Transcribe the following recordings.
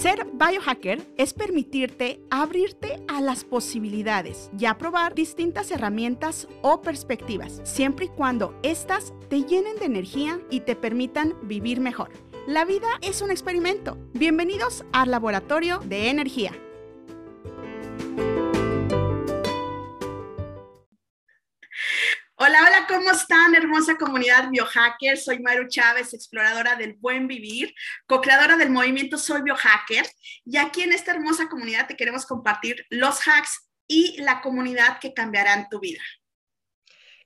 Ser biohacker es permitirte abrirte a las posibilidades y a probar distintas herramientas o perspectivas, siempre y cuando éstas te llenen de energía y te permitan vivir mejor. La vida es un experimento. Bienvenidos al Laboratorio de Energía. ¿Cómo están, hermosa comunidad biohacker? Soy Maru Chávez, exploradora del buen vivir, co-creadora del movimiento Soy Biohacker. Y aquí en esta hermosa comunidad te queremos compartir los hacks y la comunidad que cambiarán tu vida.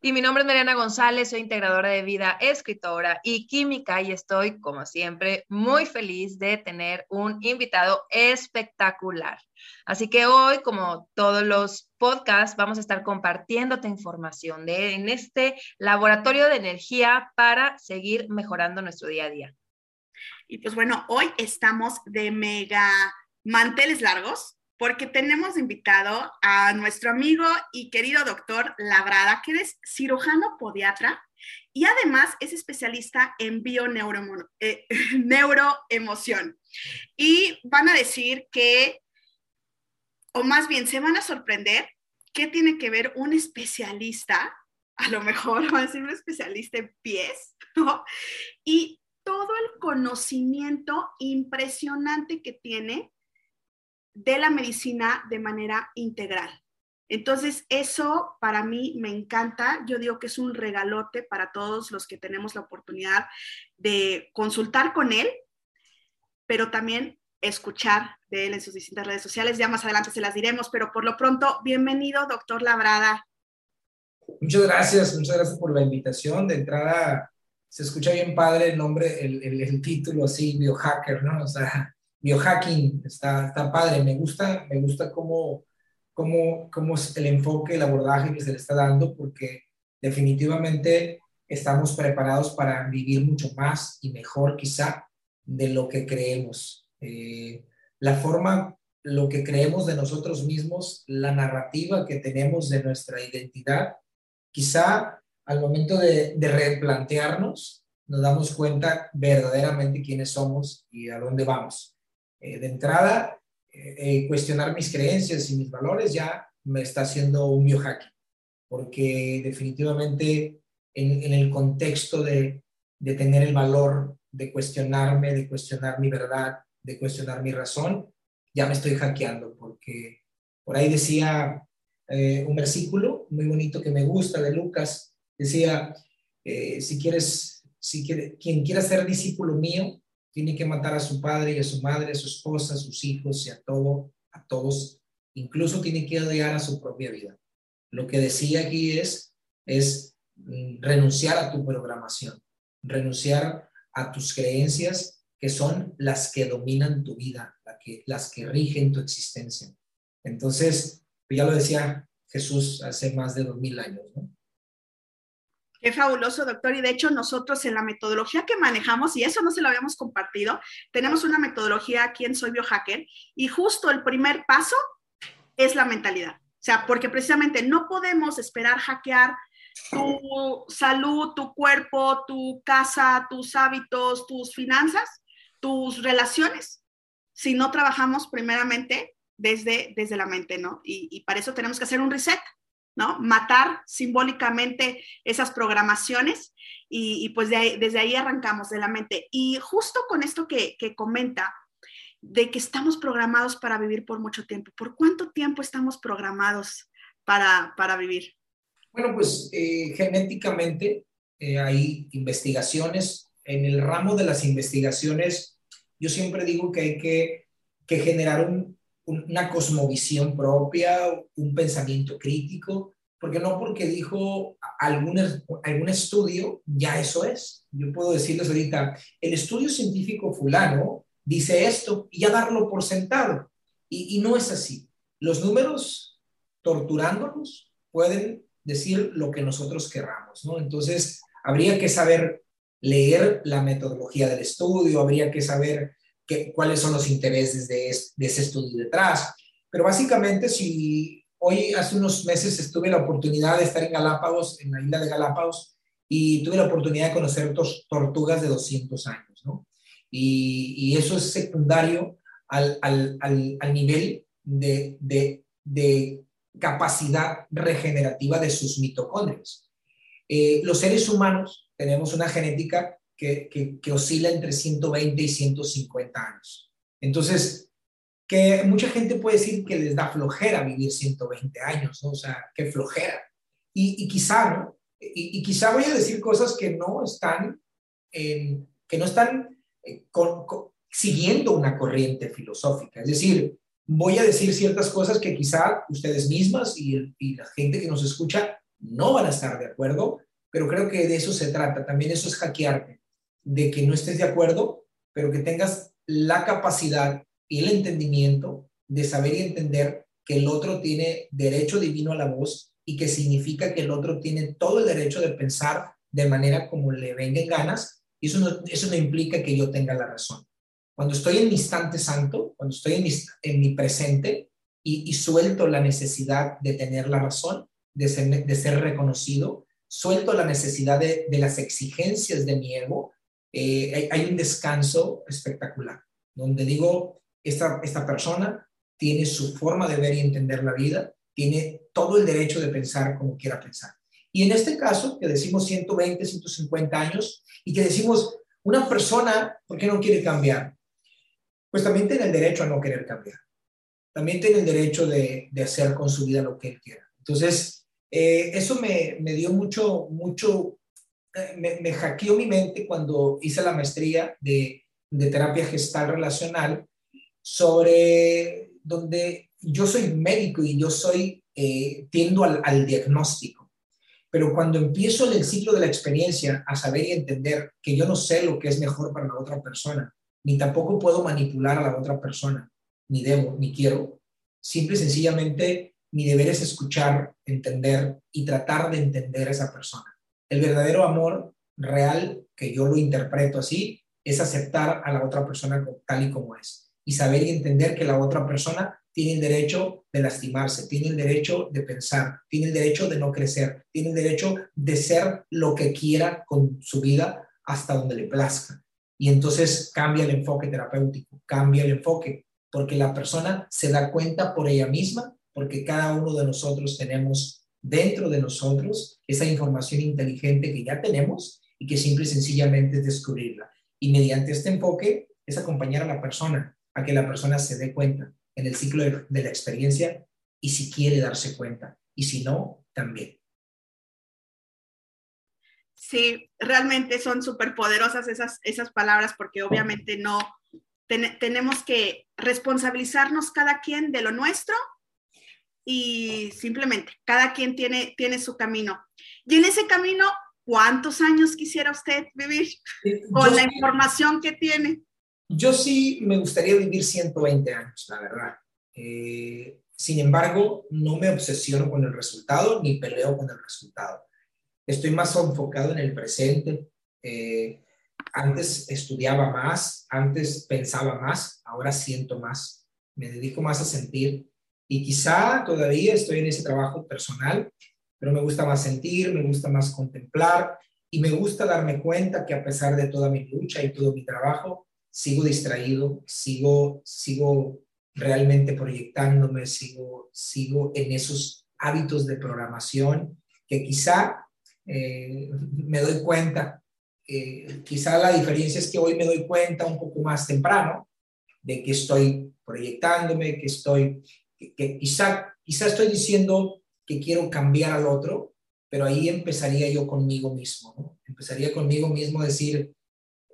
Y mi nombre es Mariana González, soy integradora de vida, escritora y química y estoy, como siempre, muy feliz de tener un invitado espectacular. Así que hoy, como todos los podcasts, vamos a estar compartiéndote información de, en este laboratorio de energía para seguir mejorando nuestro día a día. Y pues bueno, hoy estamos de mega manteles largos porque tenemos invitado a nuestro amigo y querido doctor Labrada, que es cirujano podiatra y además es especialista en bioneuroemoción. Eh, neuroemoción. Y van a decir que, o más bien se van a sorprender, qué tiene que ver un especialista, a lo mejor va a ser un especialista en pies. Y todo el conocimiento impresionante que tiene de la medicina de manera integral. Entonces, eso para mí me encanta. Yo digo que es un regalote para todos los que tenemos la oportunidad de consultar con él, pero también escuchar de él en sus distintas redes sociales. Ya más adelante se las diremos, pero por lo pronto, bienvenido, doctor Labrada. Muchas gracias, muchas gracias por la invitación. De entrada, se escucha bien padre el nombre, el, el, título así, biohacker, ¿no? O sea, biohacking, está, está padre, me gusta, me gusta cómo, cómo, cómo es el enfoque, el abordaje que se le está dando, porque definitivamente estamos preparados para vivir mucho más y mejor quizá de lo que creemos. Eh, la forma, lo que creemos de nosotros mismos, la narrativa que tenemos de nuestra identidad, quizá al momento de, de replantearnos, nos damos cuenta verdaderamente quiénes somos y a dónde vamos. Eh, de entrada, eh, eh, cuestionar mis creencias y mis valores ya me está haciendo un biohacking, porque definitivamente en, el contexto de, tener el valor de cuestionarme, de cuestionar mi verdad, de cuestionar mi razón, ya me estoy hackeando, porque por ahí decía un versículo muy bonito que me gusta de Lucas, decía, si quieres, si quiere, quien quiera ser discípulo mío, tiene que matar a su padre y a su madre, a su esposa, a sus hijos y a todo, a todos. Incluso tiene que odiar a su propia vida. Lo que decía aquí es, es mm, renunciar a tu programación, renunciar a tus creencias que son las que dominan tu vida, que, las que rigen tu existencia. Entonces, ya lo decía Jesús hace más de dos mil años, ¿no? Qué fabuloso, doctor. Y de hecho, nosotros en la metodología que manejamos, y eso no se lo habíamos compartido, tenemos una metodología aquí en Soy Biohacker, y justo el primer paso es la mentalidad. O sea, porque precisamente no podemos esperar hackear tu salud, tu cuerpo, tu casa, tus hábitos, tus finanzas, tus relaciones, si no trabajamos primeramente desde, desde la mente, ¿no? Y, y para eso tenemos que hacer un reset. Matar simbólicamente esas programaciones y, pues desde ahí arrancamos de la mente. Y justo con esto que, comenta, de que estamos programados para vivir por mucho tiempo. ¿Por cuánto tiempo estamos programados para, vivir? Bueno, pues eh, genéticamente eh, hay investigaciones. En el ramo de las investigaciones, yo siempre digo que hay que, que generar un, una cosmovisión propia, un pensamiento crítico, porque no porque dijo algún, algún estudio, ya eso es. Yo puedo decirles ahorita, el estudio científico fulano dice esto y ya darlo por sentado. Y, y no es así. Los números, torturándonos, pueden decir lo que nosotros querramos, ¿no? Entonces, habría que saber leer la metodología del estudio, habría que saber cuáles son los intereses de, ese estudio detrás. Pero básicamente, si hoy hace unos meses estuve la oportunidad de estar en Galápagos, en la isla de Galápagos, y tuve la oportunidad de conocer tortugas de 200 años, ¿no? Y, y, eso es secundario al, al, al, nivel de, de, de, capacidad regenerativa de sus mitocondrias. Eh, los seres humanos tenemos una genética que, oscila entre 120 y 150 años. Entonces, que mucha gente puede decir que les da flojera vivir 120 años, ¿no? O sea, qué flojera. Y, y quizá, ¿no? Y, quizá voy a decir cosas que no están, que no están eh, siguiendo una corriente filosófica. Es decir, voy a decir ciertas cosas que quizá ustedes mismas y, y la gente que nos escucha no van a estar de acuerdo, pero creo que de eso se trata. También eso es hackearte, de que no estés de acuerdo, pero que tengas la capacidad y el entendimiento de saber y entender que el otro tiene derecho divino a la voz y que significa que el otro tiene todo el derecho de pensar de manera como le vengan ganas y eso no, eso no implica que yo tenga la razón. Cuando estoy en mi instante santo, cuando estoy en mi, en mi presente y, suelto la necesidad de tener la razón, de ser, de ser reconocido, suelto la necesidad de, de las exigencias de mi ego, eh, hay, un descanso espectacular, donde digo, esta, esta persona tiene su forma de ver y entender la vida, tiene todo el derecho de pensar como quiera pensar. Y en este caso, que decimos 120, 150 años, y que decimos, una persona, ¿por qué no quiere cambiar? Pues también tiene el derecho a no querer cambiar. También tiene el derecho de, de hacer con su vida lo que él quiera. Entonces, eh, eso me, me, dio mucho, mucho, me, me, hackeó mi mente cuando hice la maestría de, de terapia gestal relacional sobre donde yo soy médico y yo soy, eh, tiendo al, diagnóstico. Pero cuando empiezo en el ciclo de la experiencia a saber y entender que yo no sé lo que es mejor para la otra persona, ni tampoco puedo manipular a la otra persona, ni debo, ni quiero, simple y sencillamente mi deber es escuchar, entender y tratar de entender a esa persona. El verdadero amor real, que yo lo interpreto así, es aceptar a la otra persona tal y como es y saber y entender que la otra persona tiene el derecho de lastimarse, tiene el derecho de pensar, tiene el derecho de no crecer, tiene el derecho de ser lo que quiera con su vida hasta donde le plazca. Y entonces cambia el enfoque terapéutico, cambia el enfoque, porque la persona se da cuenta por ella misma, porque cada uno de nosotros tenemos dentro de nosotros esa información inteligente que ya tenemos y que simple y sencillamente es descubrirla. Y mediante este enfoque es acompañar a la persona a que la persona se dé cuenta en el ciclo de, la experiencia y si quiere darse cuenta y si no, también. Sí, realmente son súper poderosas esas, esas palabras porque obviamente no tenemos que responsabilizarnos cada quien de lo nuestro y simplemente cada quien tiene, tiene su camino. Y en ese camino, ¿cuántos años quisiera usted vivir con la información que tiene? Yo sí me gustaría vivir 120 años, la verdad. Eh, sin embargo, no me obsesiono con el resultado ni peleo con el resultado. Estoy más enfocado en el presente. Eh, antes estudiaba más, antes pensaba más, ahora siento más. Me dedico más a sentir y quizá todavía estoy en ese trabajo personal, pero me gusta más sentir, me gusta más contemplar y me gusta darme cuenta que a pesar de toda mi lucha y todo mi trabajo, sigo distraído, sigo, sigo realmente proyectándome, sigo, sigo en esos hábitos de programación que quizá eh, me doy cuenta, eh, quizá la diferencia es que hoy me doy cuenta un poco más temprano de que estoy proyectándome, que estoy, que, quizá, quizá estoy diciendo que quiero cambiar al otro, pero ahí empezaría yo conmigo mismo, ¿no? Empezaría conmigo mismo a decir,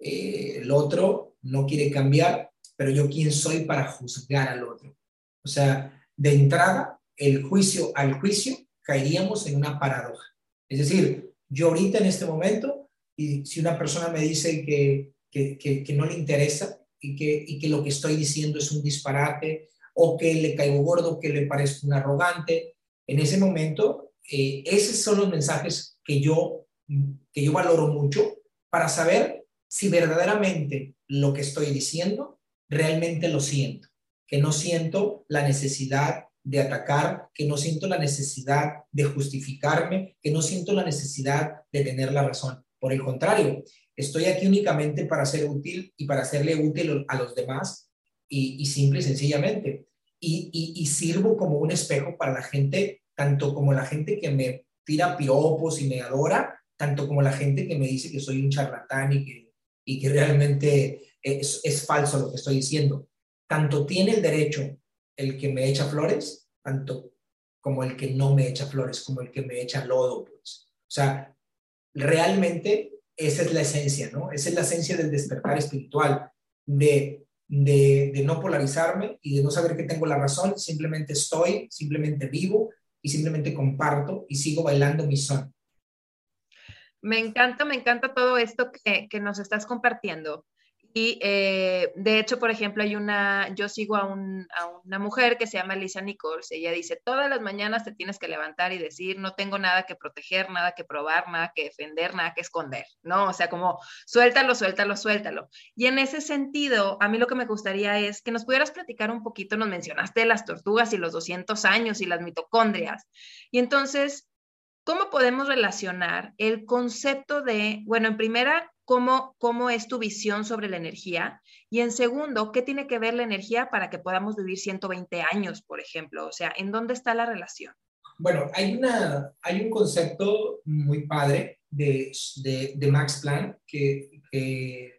eh, el otro no quiere cambiar, pero yo quién soy para juzgar al otro. O sea, de entrada, el juicio al juicio caeríamos en una paradoja. Es decir, yo ahorita en este momento, y si una persona me dice que, que, no le interesa y que, y que lo que estoy diciendo es un disparate o que le caigo gordo, que le parezco un arrogante, en ese momento, eh, esos son los mensajes que yo, que yo valoro mucho para saber si verdaderamente lo que estoy diciendo realmente lo siento, que no siento la necesidad de atacar, que no siento la necesidad de justificarme, que no siento la necesidad de tener la razón. Por el contrario, estoy aquí únicamente para ser útil y para hacerle útil a los demás y, simple y sencillamente. Y, y, sirvo como un espejo para la gente, tanto como la gente que me tira piropos y me adora, tanto como la gente que me dice que soy un charlatán y que, y que realmente es, es falso lo que estoy diciendo. Tanto tiene el derecho el que me echa flores, tanto como el que no me echa flores, como el que me echa lodo, pues. O sea, realmente esa es la esencia, ¿no? Esa es la esencia del despertar espiritual, de, de, no polarizarme y de no saber que tengo la razón, simplemente estoy, simplemente vivo y simplemente comparto y sigo bailando mi son. Me encanta, me encanta todo esto que, que nos estás compartiendo. Y eh, de hecho, por ejemplo, hay una, yo sigo a, una mujer que se llama Lisa Nichols. Ella dice, todas las mañanas te tienes que levantar y decir, no tengo nada que proteger, nada que probar, nada que defender, nada que esconder, ¿no? O sea, como suéltalo, suéltalo, suéltalo. Y en ese sentido, a mí lo que me gustaría es que nos pudieras platicar un poquito, nos mencionaste las tortugas y los 200 años y las mitocondrias. Y entonces, ¿cómo podemos relacionar el concepto de, bueno, en primera, cómo, cómo es tu visión sobre la energía. Y en segundo, ¿qué tiene que ver la energía para que podamos vivir 120 años, por ejemplo? O sea, ¿en dónde está la relación? Bueno, hay, una, hay un concepto muy padre de, de, Max Planck que,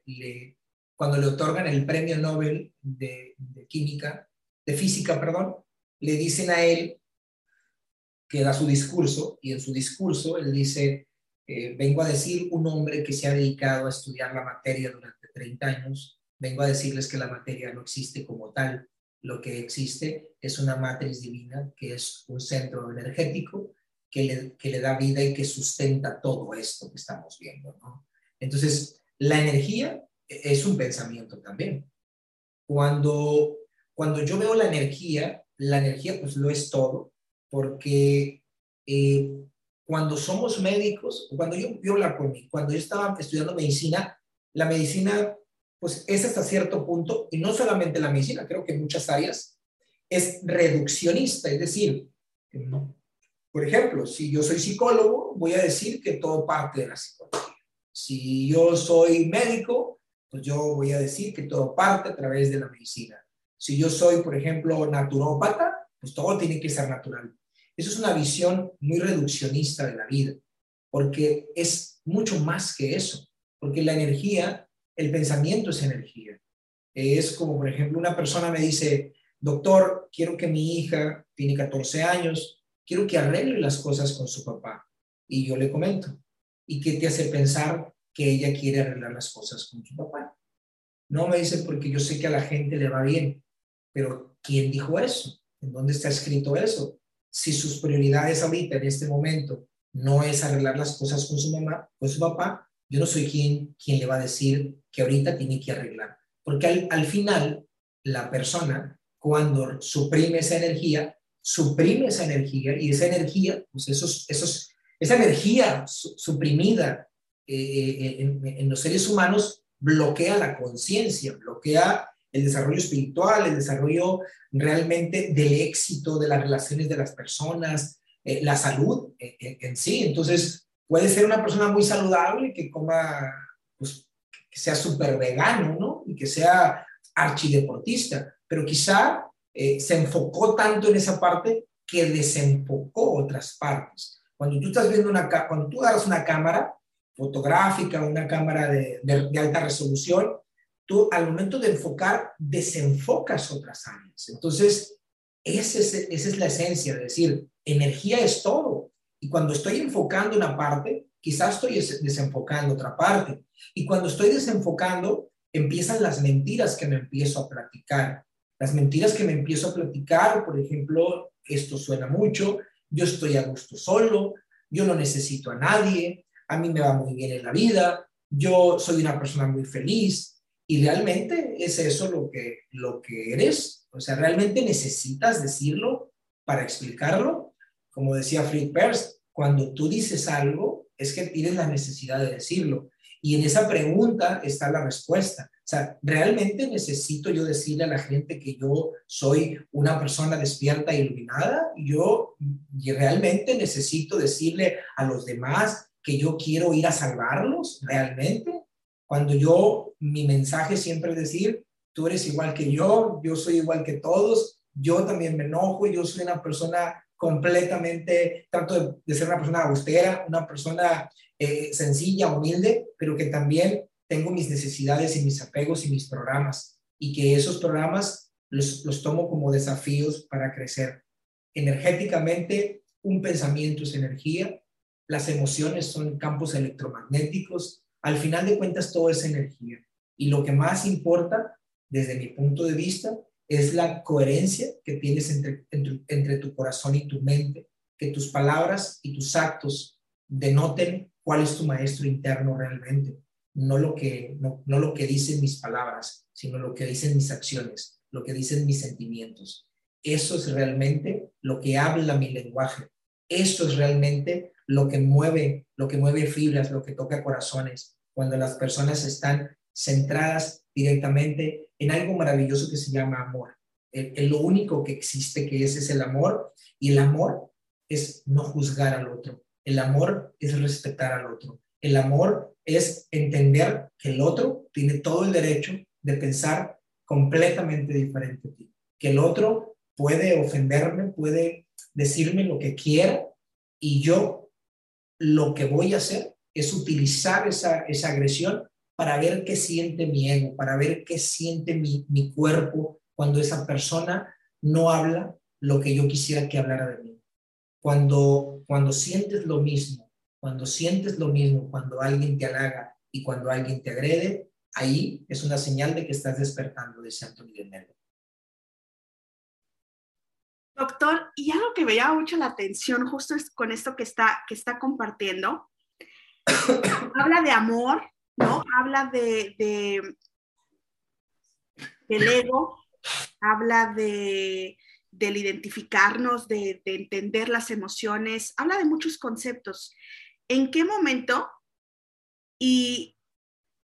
le, cuando le otorgan el premio Nobel de, de, química, de física, perdón, le dicen a él que da su discurso y en su discurso él dice, eh, vengo a decir un hombre que se ha dedicado a estudiar la materia durante 30 años, vengo a decirles que la materia no existe como tal, lo que existe es una matriz divina que es un centro energético que le, que le da vida y que sustenta todo esto que estamos viendo. Entonces, la energía es un pensamiento también. Cuando, cuando yo veo la energía, la energía pues lo es todo, porque eh, cuando somos médicos, cuando yo, yo hablar por mí, cuando yo estaba estudiando medicina, la medicina, pues es hasta cierto punto, y no solamente la medicina, creo que en muchas áreas, es reduccionista, es decir, por ejemplo, si yo soy psicólogo, voy a decir que todo parte de la psicología. Si yo soy médico, pues yo voy a decir que todo parte a través de la medicina. Si yo soy, por ejemplo, naturópata, pues todo tiene que ser natural. Eso es una visión muy reduccionista de la vida, porque es mucho más que eso, porque la energía, el pensamiento es energía. Es como, por ejemplo, una persona me dice, doctor, quiero que mi hija tiene 14 años, quiero que arregle las cosas con su papá. Y yo le comento, ¿y qué te hace pensar que ella quiere arreglar las cosas con su papá? No me dice porque yo sé que a la gente le va bien, pero ¿quién dijo eso? ¿En dónde está escrito eso? Si sus prioridades ahorita, en este momento, no es arreglar las cosas con su mamá, con su papá, yo no soy quien, quien le va a decir que ahorita tiene que arreglar. Porque al, al final, la persona, cuando suprime esa energía, suprime esa energía y esa energía, pues esos, esos, esa energía suprimida eh, eh, en, en, los seres humanos bloquea la conciencia, bloquea el desarrollo espiritual, el desarrollo realmente del éxito de las relaciones de las personas, eh, la salud en, sí. Entonces, puede ser una persona muy saludable que coma, pues, que sea súper vegano, ¿no? Y que sea archideportista, pero quizá eh, se enfocó tanto en esa parte que desenfocó otras partes. Cuando tú estás viendo una, cuando tú agarras una cámara fotográfica, una cámara de alta resolución, tú al momento de enfocar desenfocas otras áreas. Entonces, esa es, esa es la esencia, de decir, energía es todo. Y cuando estoy enfocando una parte, quizás estoy desenfocando otra parte. Y cuando estoy desenfocando, empiezan las mentiras que me empiezo a platicar. Las mentiras que me empiezo a platicar, por ejemplo, esto suena mucho, yo estoy a gusto solo, yo no necesito a nadie, a mí me va muy bien en la vida, yo soy una persona muy feliz, y realmente es eso lo que, lo que eres. O sea, realmente necesitas decirlo para explicarlo. Como decía Fritz Perls, cuando tú dices algo, es que tienes la necesidad de decirlo. Y en esa pregunta está la respuesta. O sea, ¿realmente necesito yo decirle a la gente que yo soy una persona despierta e iluminada? Yo realmente necesito decirle a los demás que yo quiero ir a salvarlos, realmente. Cuando yo, mi mensaje siempre es decir, tú eres igual que yo, yo soy igual que todos, yo también me enojo, yo soy una persona completamente, trato de, ser una persona austera, una persona eh, sencilla, humilde, pero que también tengo mis necesidades y mis apegos y mis programas, y que esos programas los, los tomo como desafíos para crecer. Energéticamente, un pensamiento es energía, las emociones son campos electromagnéticos, al final de cuentas todo es energía. Y lo que más importa, desde mi punto de vista, es la coherencia que tienes entre, entre, tu corazón y tu mente, que tus palabras y tus actos denoten cuál es tu maestro interno realmente, no lo que, no, no lo que dicen mis palabras, sino lo que dicen mis acciones, lo que dicen mis sentimientos. Eso es realmente lo que habla mi lenguaje. Eso es realmente lo que mueve, lo que mueve fibras, lo que toca corazones, cuando las personas están centradas directamente en algo maravilloso que se llama amor. El, lo único que existe que es es el amor y el amor es no juzgar al otro. El amor es respetar al otro. El amor es entender que el otro tiene todo el derecho de pensar completamente diferente a ti. Que el otro puede ofenderme, puede decirme lo que quiera y yo lo que voy a hacer es utilizar esa, esa agresión para ver qué siente mi ego, para ver qué siente mi, mi cuerpo cuando esa persona no habla lo que yo quisiera que hablara de mí. Cuando, cuando sientes lo mismo, cuando sientes lo mismo, cuando alguien te halaga y cuando alguien te agrede, ahí es una señal de que estás despertando de nivel nervio. Doctor, y algo que me llama mucho la atención justo es con esto que está, que está compartiendo, habla de amor, ¿no? Habla de, del ego, habla de, del identificarnos, de, de, entender las emociones, habla de muchos conceptos. ¿En qué momento? Y,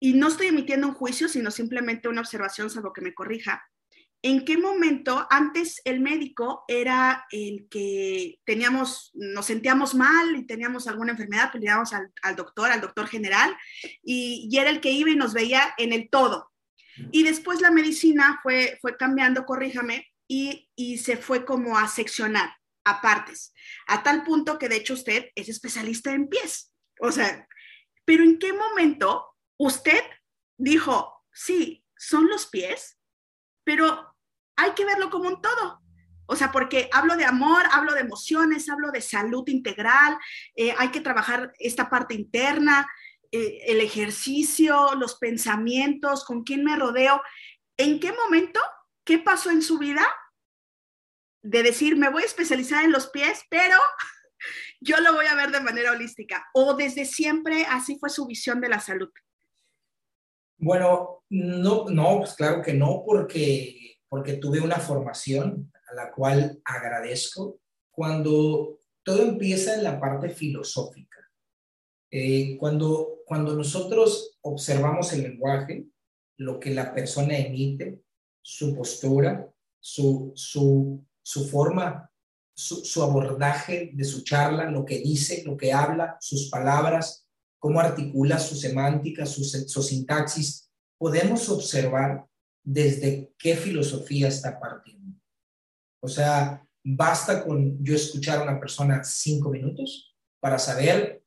y no estoy emitiendo un juicio, sino simplemente una observación, salvo que me corrija. ¿En qué momento antes el médico era el que teníamos, nos sentíamos mal y teníamos alguna enfermedad, pues íbamos al, doctor, al doctor general, y, y, era el que iba y nos veía en el todo. Y después la medicina fue, fue cambiando, corríjame, y, y se fue como a seccionar a partes, a tal punto que de hecho usted es especialista en pies. O sea, pero ¿en qué momento usted dijo, sí, son los pies, pero hay que verlo como un todo. O sea, porque hablo de amor, hablo de emociones, hablo de salud integral, eh, hay que trabajar esta parte interna, eh, el ejercicio, los pensamientos, con quién me rodeo. ¿En qué momento, qué pasó en su vida de decir, me voy a especializar en los pies, pero yo lo voy a ver de manera holística? ¿O desde siempre así fue su visión de la salud? Bueno, no, no, pues claro que no, porque porque tuve una formación a la cual agradezco cuando todo empieza en la parte filosófica. Eh, cuando, cuando nosotros observamos el lenguaje, lo que la persona emite, su postura, su, su, su forma, su, su, abordaje de su charla, lo que dice, lo que habla, sus palabras, cómo articula su semántica, su, su sintaxis, podemos observar desde qué filosofía está partiendo. O sea, basta con yo escuchar a una persona cinco minutos para saber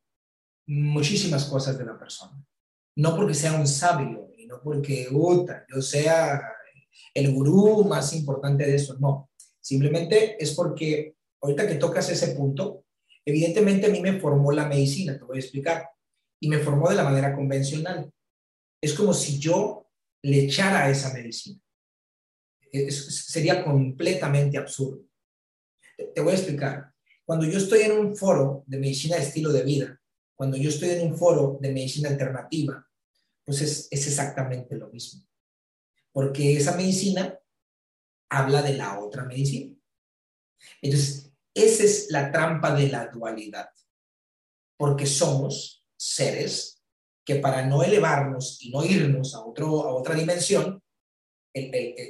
muchísimas cosas de la persona. No porque sea un sabio y no porque yo sea el gurú más importante de eso, no. Simplemente es porque ahorita que tocas ese punto, evidentemente a mí me formó la medicina, te voy a explicar, y me formó de la manera convencional. Es como si yo le echara esa medicina. sería completamente absurdo. Te, voy a explicar. Cuando yo estoy en un foro de medicina de estilo de vida, cuando yo estoy en un foro de medicina alternativa, pues es, es exactamente lo mismo. Porque esa medicina habla de la otra medicina. Entonces, esa es la trampa de la dualidad. Porque somos seres que para no elevarnos y no irnos a, otro, a otra dimensión,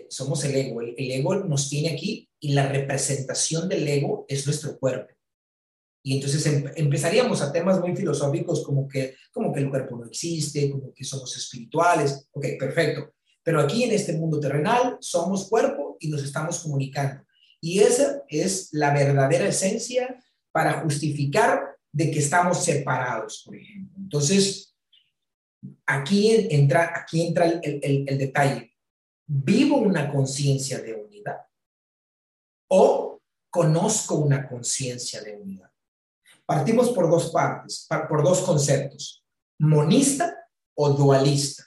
somos el ego. El, ego nos tiene aquí y la representación del ego es nuestro cuerpo. Y entonces em, empezaríamos a temas muy filosóficos como que, como que el cuerpo no existe, como que somos espirituales. Ok, perfecto. Pero aquí en este mundo terrenal somos cuerpo y nos estamos comunicando. Y esa es la verdadera esencia para justificar de que estamos separados, por ejemplo. Entonces, aquí entra, aquí entra el, el detalle. ¿Vivo una conciencia de unidad? ¿O conozco una conciencia de unidad? Partimos por dos partes, por dos conceptos, monista o dualista.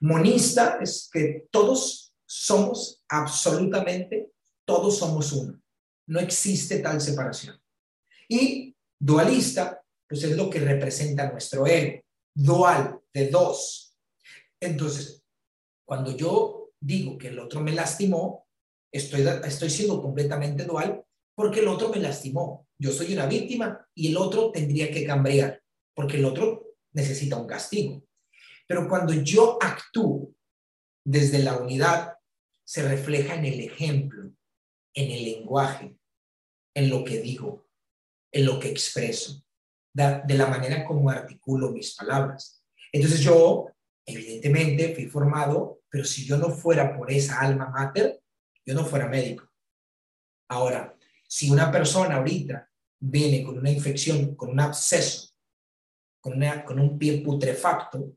Monista es que todos somos absolutamente, todos somos uno. No existe tal separación. Y dualista, pues es lo que representa nuestro ego. Dual, de dos. Entonces, cuando yo digo que el otro me lastimó, estoy, estoy siendo completamente dual porque el otro me lastimó. Yo soy una víctima y el otro tendría que cambiar porque el otro necesita un castigo. Pero cuando yo actúo desde la unidad, se refleja en el ejemplo, en el lenguaje, en lo que digo, en lo que expreso, de la manera como articulo mis palabras. Entonces yo, evidentemente, fui formado, pero si yo no fuera por esa alma mater, yo no fuera médico. Ahora, si una persona ahorita viene con una infección, con un absceso, con, con un pie putrefacto,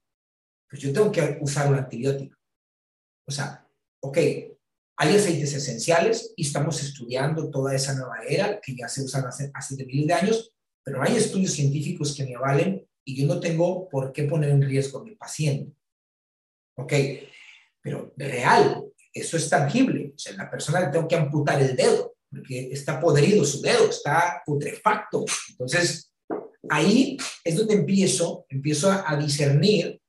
pues yo tengo que usar un antibiótico. O sea, ok, hay aceites esenciales y estamos estudiando toda esa nueva era que ya se usan hace, hace miles de años, pero hay estudios científicos que me avalen y yo no tengo por qué poner en riesgo a mi paciente. Ok, pero real, eso es tangible. O sea, la persona le tengo que amputar el dedo porque está podrido su dedo, está putrefacto. Entonces, ahí es donde empiezo, empiezo a, discernir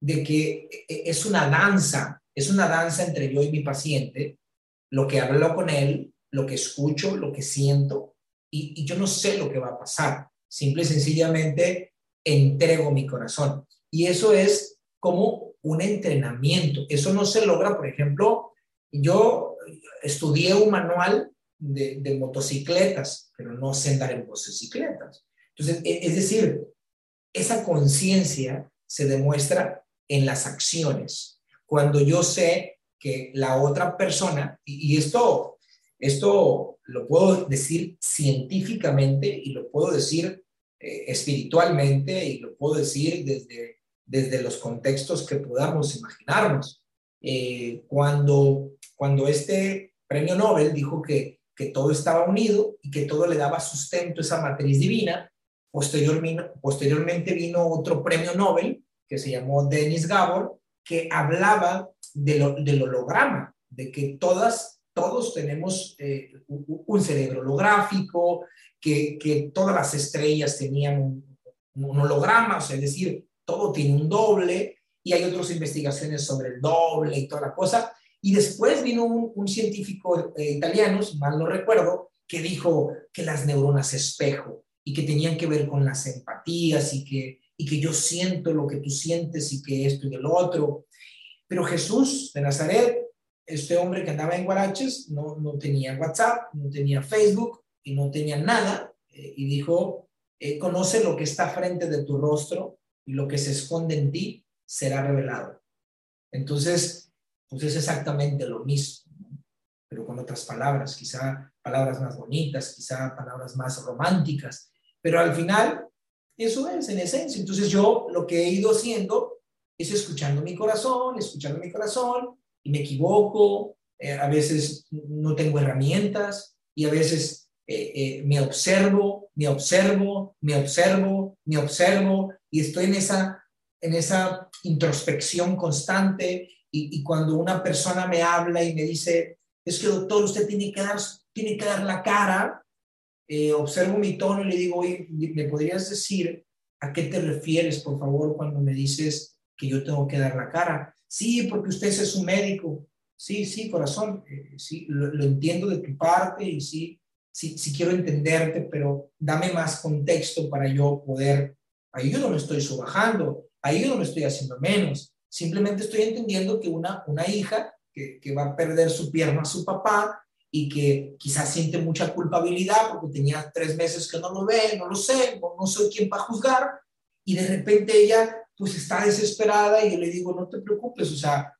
de que e, e, es una danza, es una danza entre yo y mi paciente, lo que hablo con él, lo que escucho, lo que siento, y, y yo no sé lo que va a pasar. Simple y sencillamente entrego mi corazón. Y eso es como un entrenamiento. Eso no se logra, por ejemplo, yo estudié un manual de, motocicletas, pero no sé andar en motocicletas. Entonces, e, es decir, esa conciencia se demuestra en las acciones. Cuando yo sé que la otra persona, y, esto, esto lo puedo decir científicamente y lo puedo decir eh, espiritualmente y lo puedo decir desde, desde los contextos que podamos imaginarnos. Eh, cuando, cuando este premio Nobel dijo que que todo estaba unido y que todo le daba sustento a esa matriz divina. posteriormente vino otro premio Nobel que se llamó Dennis Gabor, que hablaba del holograma, de que todas, todos tenemos eh, un cerebro holográfico, que, todas las estrellas tenían un, un holograma, o sea, es decir, todo tiene un doble, y hay otras investigaciones sobre el doble y toda la cosa, y después vino un, científico eh, italiano, si mal no recuerdo, que dijo que las neuronas espejo y que tenían que ver con las empatías y que, y que yo siento lo que tú sientes y que esto y lo otro. Pero Jesús de Nazaret, este hombre que andaba en Guaraches, no, no tenía WhatsApp, no tenía Facebook y no tenía nada. Eh, y dijo, eh, conoce lo que está frente de tu rostro y lo que se esconde en ti será revelado. Entonces, pues es exactamente lo mismo, pero con otras palabras, quizá palabras más bonitas, quizá palabras más románticas, pero al final eso es en esencia. Entonces yo lo que he ido haciendo es escuchando mi corazón, escuchando mi corazón, y me equivoco, eh, a veces no tengo herramientas y a veces eh, eh, me observo, me observo, me observo, me observo y estoy en esa, en esa introspección constante y, cuando una persona me habla y me dice, es que doctor, usted tiene que dar, tiene que dar la cara, eh, observo mi tono y le digo, oye, ¿me podrías decir a qué te refieres, por favor, cuando me dices que yo tengo que dar la cara? Sí, porque usted es un médico. Sí, sí, corazón, sí, lo, entiendo de tu parte y sí, sí quiero entenderte, pero dame más contexto para yo poder, ahí yo no me estoy subajando, ahí yo no me estoy haciendo menos, Simplemente estoy entendiendo que una, una hija que, que va a perder su pierna a su papá y que quizás siente mucha culpabilidad porque tenía tres meses que no lo ve, no lo sé, no, no soy quien para juzgar, y de repente ella pues está desesperada y yo le digo, no te preocupes, o sea,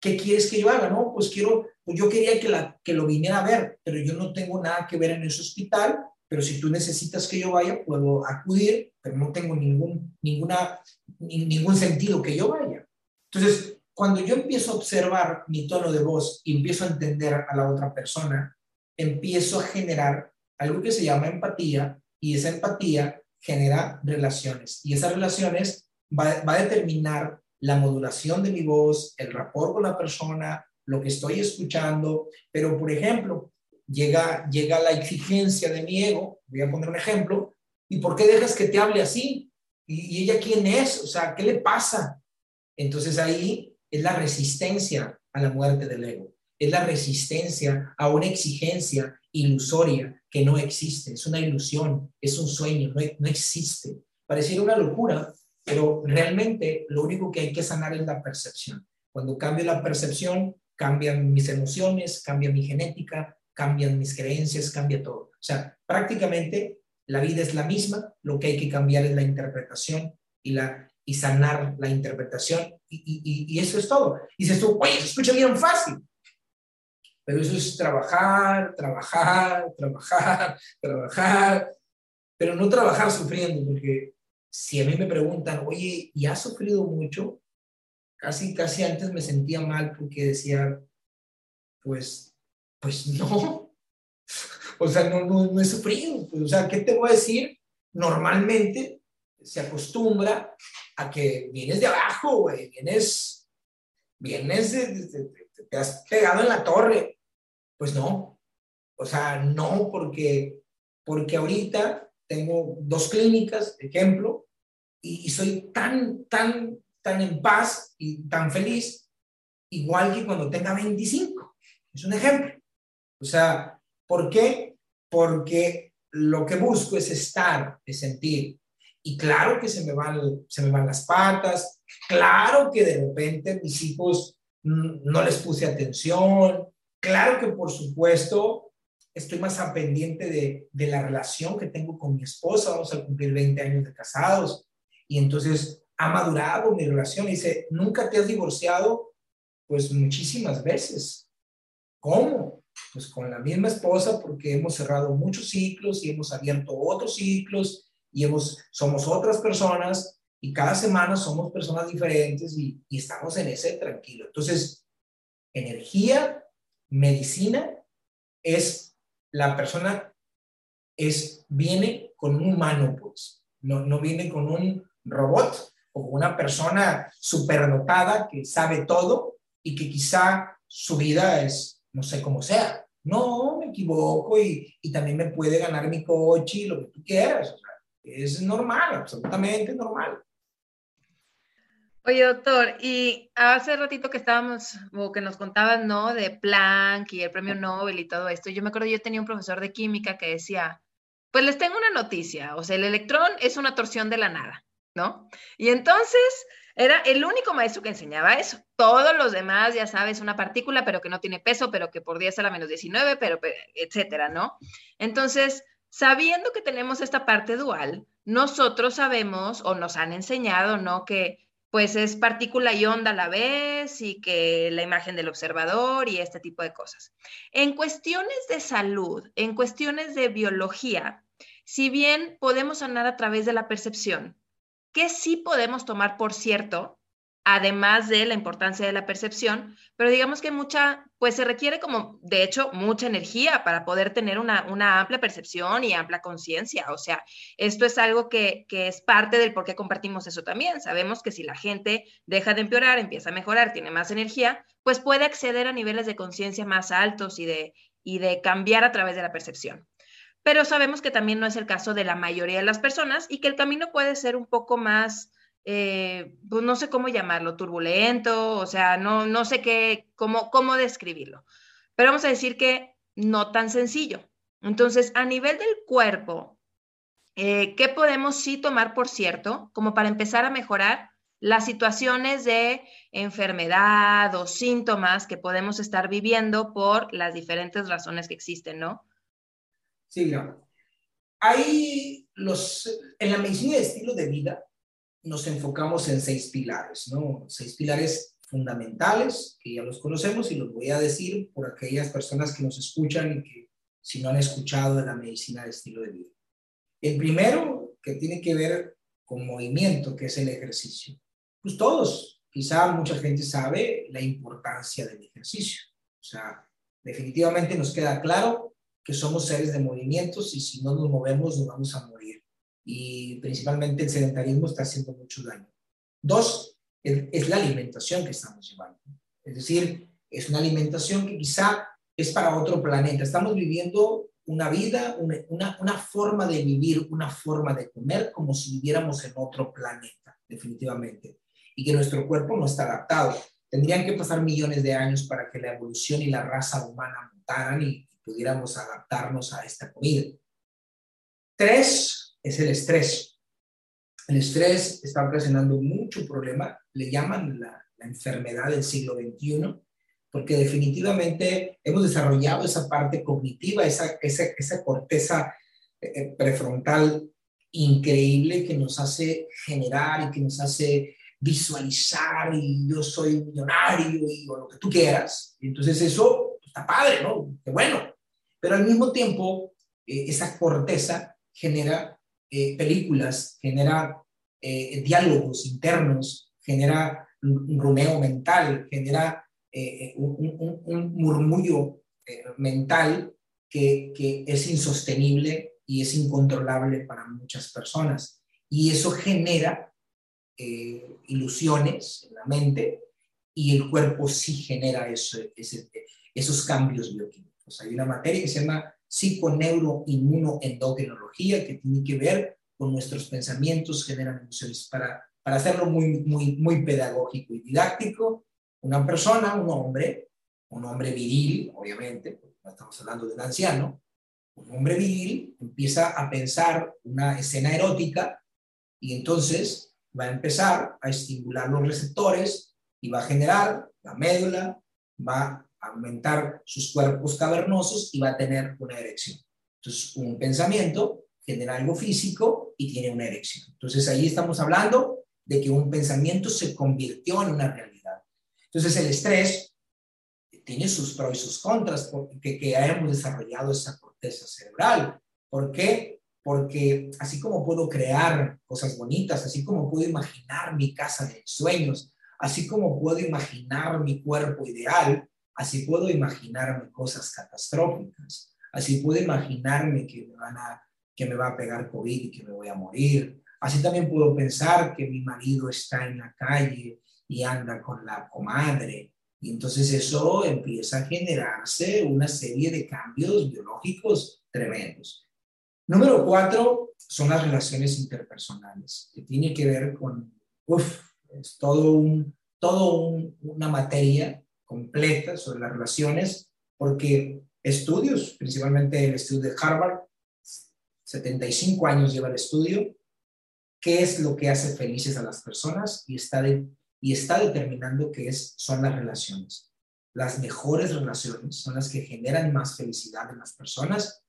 ¿qué quieres que yo haga? No, pues quiero, pues yo quería que, la, que lo viniera a ver, pero yo no tengo nada que ver en ese hospital, pero si tú necesitas que yo vaya, puedo acudir, pero no tengo ningún, ninguna, ningún sentido que yo vaya. Entonces, cuando yo empiezo a observar mi tono de voz y empiezo a entender a la otra persona, empiezo a generar algo que se llama empatía y esa empatía genera relaciones y esas relaciones va, va a determinar la modulación de mi voz, el rapport con la persona, lo que estoy escuchando, pero por ejemplo, llega, llega la exigencia de mi ego, voy a poner un ejemplo, ¿y por qué dejas que te hable así? ¿Y, ella quién es? O sea, ¿qué le pasa? Entonces ahí es la resistencia a la muerte del ego, es la resistencia a una exigencia ilusoria que no existe, es una ilusión, es un sueño, no, no existe. Pareciera una locura, pero realmente lo único que hay que sanar es la percepción. Cuando cambio la percepción, cambian mis emociones, cambia mi genética, cambian mis creencias, cambia todo. O sea, prácticamente la vida es la misma, lo que hay que cambiar es la interpretación y, la, y sanar la interpretación y, eso es todo. Y dices tú, oye, se escucha bien fácil. Pero eso es trabajar, trabajar, trabajar, trabajar, pero no trabajar sufriendo, porque si a mí me preguntan, oye, ¿y has sufrido mucho? Casi, casi antes me sentía mal porque decía, pues pues no. O sea, no, no, no he sufrido. Pues, o sea, ¿qué te voy a decir? Normalmente se acostumbra a que vienes de abajo, güey, vienes, vienes, de, te has pegado en la torre. Pues no. O sea, no, porque, porque ahorita tengo dos clínicas, ejemplo, y, y soy tan, tan, tan en paz y tan feliz, igual que cuando tenga 25. Es un ejemplo. O sea, ¿por qué? Porque lo que busco es estar, es sentir. Y claro que se me van, se me van las patas, claro que de repente mis hijos no les puse atención, claro que por supuesto estoy más a pendiente de, de la relación que tengo con mi esposa, vamos a cumplir 20 años de casados, y entonces ha madurado mi relación. Y dice, ¿nunca te has divorciado? Pues muchísimas veces. ¿Cómo? pues con la misma esposa porque hemos cerrado muchos ciclos y hemos abierto otros ciclos y hemos, somos otras personas y cada semana somos personas diferentes y, y estamos en ese tranquilo. Entonces, energía, medicina, es la persona, es, viene con un humano, pues, no, no viene con un robot o una persona superdotada que sabe todo y que quizá su vida es no sé cómo sea. No, me equivoco y, y también me puede ganar mi coche y lo que tú quieras. Es normal, absolutamente normal. Oye, doctor, y hace ratito que estábamos, o que nos contaban, ¿no? De Planck y el premio Nobel y todo esto. Yo me acuerdo, yo tenía un profesor de química que decía, pues les tengo una noticia, o sea, el electrón es una torsión de la nada, ¿no? Y entonces era el único maestro que enseñaba eso. Todos los demás, ya sabes, una partícula, pero que no tiene peso, pero que por 10 a la menos 19, pero, etcétera, ¿no? Entonces, sabiendo que tenemos esta parte dual, nosotros sabemos o nos han enseñado, ¿no? Que pues es partícula y onda a la vez y que la imagen del observador y este tipo de cosas. En cuestiones de salud, en cuestiones de biología, si bien podemos sanar a través de la percepción, que sí podemos tomar por cierto, además de la importancia de la percepción, pero digamos que mucha, pues se requiere como, de hecho, mucha energía para poder tener una, amplia percepción y amplia conciencia. O sea, esto es algo que, que, es parte del por qué compartimos eso también. Sabemos que si la gente deja de empeorar, empieza a mejorar, tiene más energía, pues puede acceder a niveles de conciencia más altos y de, y de cambiar a través de la percepción pero sabemos que también no es el caso de la mayoría de las personas y que el camino puede ser un poco más, eh, pues no sé cómo llamarlo, turbulento, o sea, no, no sé qué, cómo, cómo describirlo, pero vamos a decir que no tan sencillo. Entonces, a nivel del cuerpo, eh, ¿qué podemos sí tomar por cierto, como para empezar a mejorar las situaciones de enfermedad o síntomas que podemos estar viviendo por las diferentes razones que existen, ¿no? Sí, no. Hay los, en la medicina de estilo de vida nos enfocamos en seis pilares, ¿no? Seis pilares fundamentales, que ya los conocemos y los voy a decir por aquellas personas que nos escuchan y que si no han escuchado de la medicina de estilo de vida. El primero, que tiene que ver con movimiento, que es el ejercicio. Pues todos, quizá mucha gente sabe la importancia del ejercicio. O sea, definitivamente nos queda claro que somos seres de movimientos y si no nos movemos nos vamos a morir. Y principalmente el sedentarismo está haciendo mucho daño. Dos, es la alimentación que estamos llevando. Es decir, es una alimentación que quizá es para otro planeta. Estamos viviendo una vida, una, una, forma de vivir, una forma de comer como si viviéramos en otro planeta, definitivamente. Y que nuestro cuerpo no está adaptado. Tendrían que pasar millones de años para que la evolución y la raza humana mutaran y pudiéramos adaptarnos a esta comida. Tres es el estrés. El estrés está ocasionando mucho problema, le llaman la, enfermedad del siglo XXI, porque definitivamente hemos desarrollado esa parte cognitiva, esa, esa, esa corteza eh, eh, prefrontal increíble que nos hace generar y que nos hace visualizar y yo soy millonario y lo que tú quieras. Y entonces eso está padre, ¿no? Qué bueno. Pero al mismo tiempo, eh, esa corteza genera películas, genera diálogos internos, genera un rumeo mental, genera eh, un, murmullo eh, mental que, que, es insostenible y es incontrolable para muchas personas. Y eso genera eh, ilusiones en la mente y el cuerpo sí genera eso, esos cambios bioquímicos. Hay una materia que se llama psiconeuroinmunoendocrinología que tiene que ver con nuestros pensamientos, generan emociones. Para, para hacerlo muy, muy, muy pedagógico y didáctico, una persona, un hombre, un hombre viril, obviamente, estamos hablando de un anciano, un hombre viril empieza a pensar una escena erótica y entonces va a empezar a estimular los receptores y va a generar la médula, va aumentar sus cuerpos cavernosos y va a tener una erección. Entonces, un pensamiento genera algo físico y tiene una erección. Entonces, ahí estamos hablando de que un pensamiento se convirtió en una realidad. Entonces el estrés tiene sus pros y sus contras, porque que hemos desarrollado esa corteza cerebral. ¿Por qué? Porque así como puedo crear cosas bonitas, así como puedo imaginar mi casa de sueños, así como puedo imaginar mi cuerpo ideal, así puedo imaginarme cosas catastróficas, así puedo imaginarme que me, van a, que me va a pegar COVID y que me voy a morir, así también puedo pensar que mi marido está en la calle y anda con la comadre. Y entonces eso empieza a generarse una serie de cambios biológicos tremendos. Número cuatro son las relaciones interpersonales, que tiene que ver con, uff, es todo, un, todo una materia completa sobre las relaciones, porque estudios, principalmente el estudio de Harvard, 75 años lleva el estudio, qué es lo que hace felices a las personas y está de, y está determinando qué es, son las relaciones. Las mejores relaciones son las que generan más felicidad en las personas.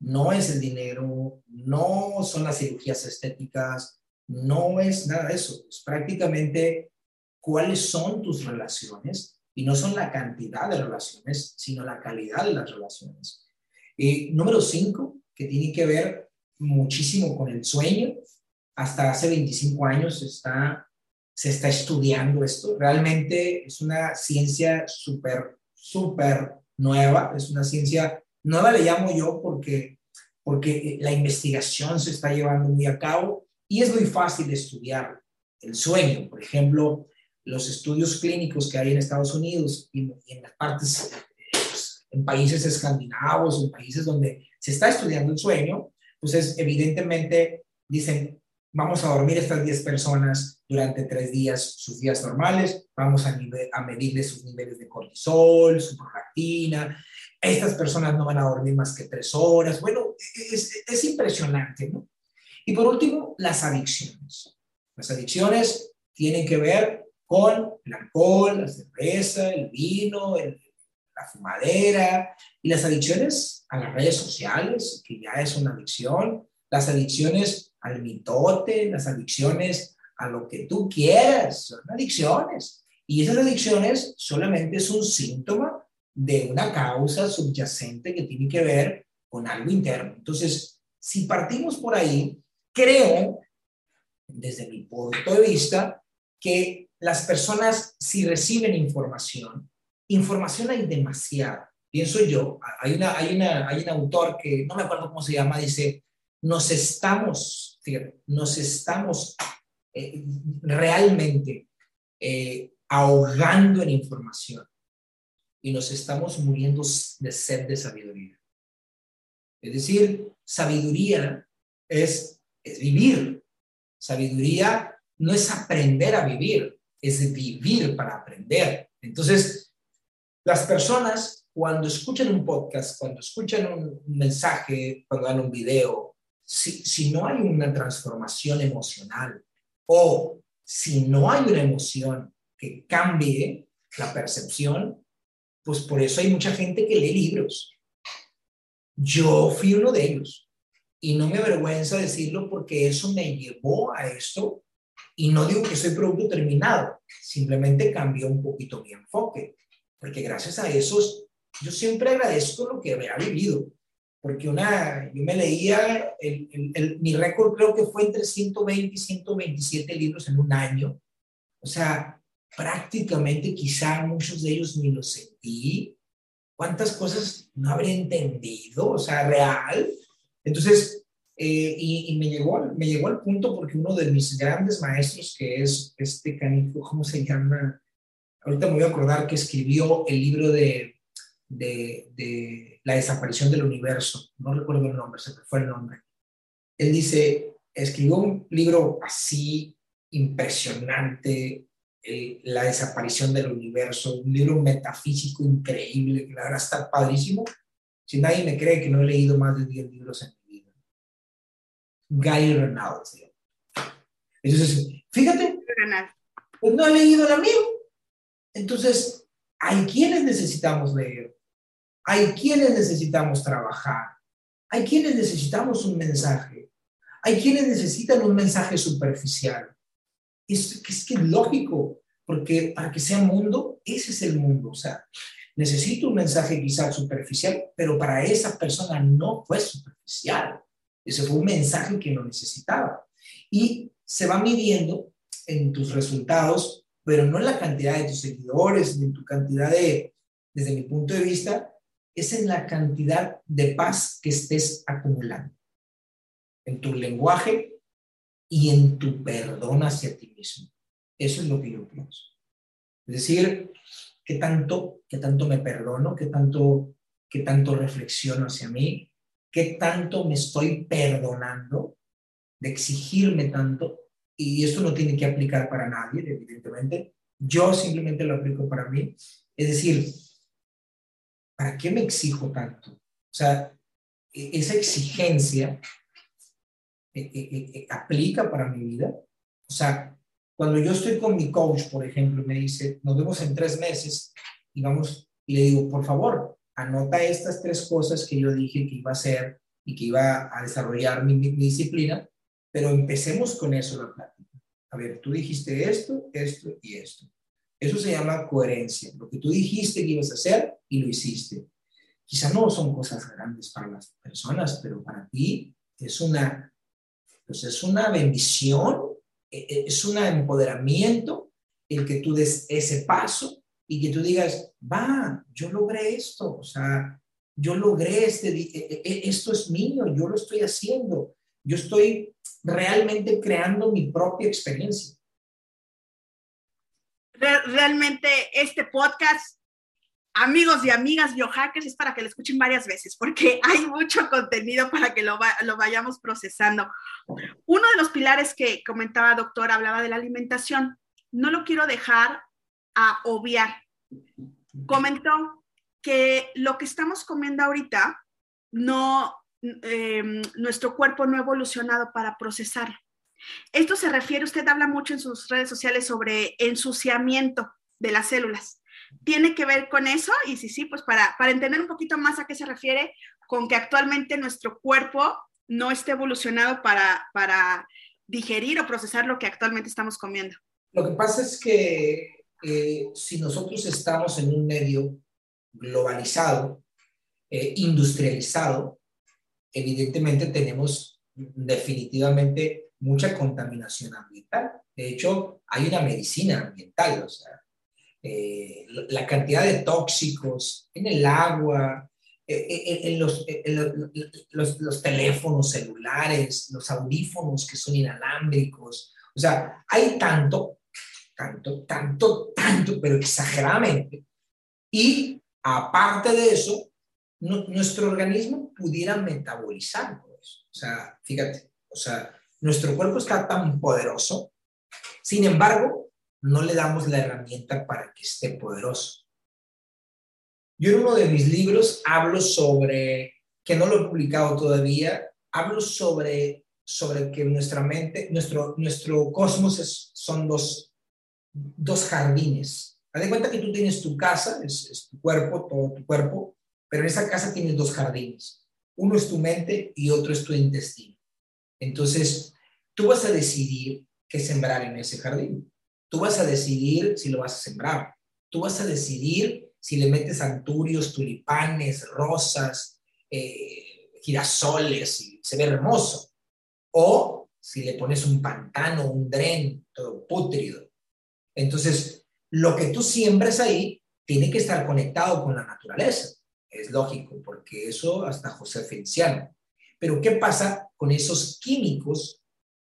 No es el dinero, no son las cirugías estéticas, no es nada de eso. Es prácticamente cuáles son tus relaciones y no son la cantidad de relaciones, sino la calidad de las relaciones. y número cinco, que tiene que ver muchísimo con el sueño. Hasta hace 25 años está se está estudiando esto. Realmente es una ciencia súper, súper nueva, es una ciencia nueva, le llamo yo, porque, porque la investigación se está llevando muy a cabo y es muy fácil estudiar el sueño. Por ejemplo, los estudios clínicos que hay en Estados Unidos y, en las partes, pues, en países escandinavos, en países donde se está estudiando el sueño, pues es, evidentemente dicen, vamos a dormir estas 10 personas durante tres días, sus días normales, vamos a, a medirle sus niveles de cortisol, su prolactina, estas personas no van a dormir más que tres horas, bueno, es, es impresionante, ¿no? Y por último, las adicciones. Las adicciones tienen que ver con el alcohol, la cerveza, el vino, la fumadera y las adicciones a las redes sociales, que ya es una adicción, las adicciones al mitote, las adicciones a lo que tú quieras, son adicciones. Y esas adicciones solamente es un síntoma de una causa subyacente que tiene que ver con algo interno. Entonces, si partimos por ahí, creo, desde mi punto de vista, que las personas, si reciben información, información hay demasiada. Pienso yo, hay, una, hay, una, hay un autor que no me acuerdo cómo se llama, dice, nos estamos, nos estamos eh, realmente eh, ahogando en información y nos estamos muriendo de sed de sabiduría. Es decir, sabiduría es, es vivir. Sabiduría no es aprender a vivir, es vivir para aprender. Entonces, las personas cuando escuchan un podcast, cuando escuchan un mensaje, cuando dan un video, si, si no hay una transformación emocional o si no hay una emoción que cambie la percepción, pues por eso hay mucha gente que lee libros. Yo fui uno de ellos y no me avergüenza decirlo porque eso me llevó a esto y no digo que soy producto terminado, simplemente cambió un poquito mi enfoque, porque gracias a esos, yo siempre agradezco lo que había vivido, porque una, yo me leía, el, mi récord creo que fue entre 120 y 127 libros en un año, o sea, prácticamente quizá muchos de ellos ni los sentí, cuántas cosas no habría entendido, o sea, real. Entonces, eh, y, me, llegó, me llegó al punto porque uno de mis grandes maestros, que es este canijo, ¿cómo se llama? Ahorita me voy a acordar que escribió el libro de, de, de La desaparición del universo. No recuerdo el nombre, se me fue el nombre. Él dice, escribió un libro así impresionante, La desaparición del universo, un libro metafísico increíble, que la verdad está padrísimo. Si nadie me cree que no he leído más de 10 libros en. Guy Renaud. Entonces, fíjate, pues no he leído el amigo. Entonces, hay quienes necesitamos leer, hay quienes necesitamos trabajar, hay quienes necesitamos un mensaje, hay quienes necesitan un mensaje superficial. Es, es que es lógico, porque para que sea mundo, ese es el mundo. O sea, necesito un mensaje quizás superficial, pero para esa persona no fue superficial. Ese fue un mensaje que no necesitaba. Y se va midiendo en tus resultados, pero no en la cantidad de tus seguidores, ni en tu cantidad de, desde mi punto de vista, es en la cantidad de paz que estés acumulando, en tu lenguaje y en tu perdón hacia ti mismo. Eso es lo que yo pienso. Es decir, ¿qué tanto, qué tanto me perdono? ¿Qué tanto, qué tanto reflexiono hacia mí? ¿Qué tanto me estoy perdonando de exigirme tanto? Y esto no tiene que aplicar para nadie, evidentemente. Yo simplemente lo aplico para mí. Es decir, ¿para qué me exijo tanto? O sea, e, esa exigencia e, e, aplica para mi vida. O sea, cuando yo estoy con mi coach, por ejemplo, me dice, nos vemos en tres meses y vamos, y le digo, por favor, anota estas tres cosas que yo dije que iba a hacer y que iba a desarrollar mi, mi disciplina, pero empecemos con eso la plática. A ver, tú dijiste esto, esto y esto. Eso se llama coherencia. Lo que tú dijiste que ibas a hacer y lo hiciste. Quizá no son cosas grandes para las personas, pero para ti es una, pues es una bendición, e, e, es un empoderamiento el que tú des ese paso y que tú digas, va, yo logré esto, o sea, yo logré este, e, esto es mío, yo lo estoy haciendo, yo estoy realmente creando mi propia experiencia realmente este podcast, amigos y amigas biohackers, es para que lo escuchen varias veces, porque hay mucho contenido para que lo, lo vayamos procesando. Uno de los pilares que comentaba doctor hablaba de la alimentación. No lo quiero dejar a obviar. Comentó que lo que estamos comiendo ahorita no, em, nuestro cuerpo no ha evolucionado para procesarlo. Esto se refiere, usted habla mucho en sus redes sociales sobre ensuciamiento de las células. ¿Tiene que ver con eso? Y si sí, pues para, para entender un poquito más a qué se refiere con que actualmente nuestro cuerpo no esté evolucionado para, para digerir o procesar lo que actualmente estamos comiendo. Lo que pasa es que eh, si nosotros estamos en un medio globalizado, eh, industrializado, evidentemente tenemos definitivamente mucha contaminación ambiental. De hecho, hay una medicina ambiental, o sea, eh, la cantidad de tóxicos en el agua, en, los, los, los, teléfonos celulares, los audífonos que son inalámbricos. O sea, hay tanto, tanto, tanto, tanto, pero exageradamente. Y aparte de eso, nuestro organismo pudiera metabolizar todo eso. O sea, fíjate, o sea, nuestro cuerpo está tan poderoso, sin embargo, no le damos la herramienta para que esté poderoso. Yo en uno de mis libros hablo sobre, que no lo he publicado todavía, hablo sobre, sobre que nuestra mente, nuestro, nuestro cosmos es, son dos, dos jardines. Haz de cuenta que tú tienes tu casa, es, tu cuerpo, todo tu cuerpo, pero en esa casa tienes dos jardines. Uno es tu mente y otro es tu intestino. Entonces, tú vas a decidir qué sembrar en ese jardín. Tú vas a decidir si lo vas a sembrar. Tú vas a decidir si le metes anturios, tulipanes, rosas, eh, girasoles, se ve hermoso. O si le pones un pantano, un dren, todo pútrido. Entonces, lo que tú siembres ahí tiene que estar conectado con la naturaleza. Es lógico, porque eso hasta José Feliciano. Pero ¿qué pasa con esos químicos?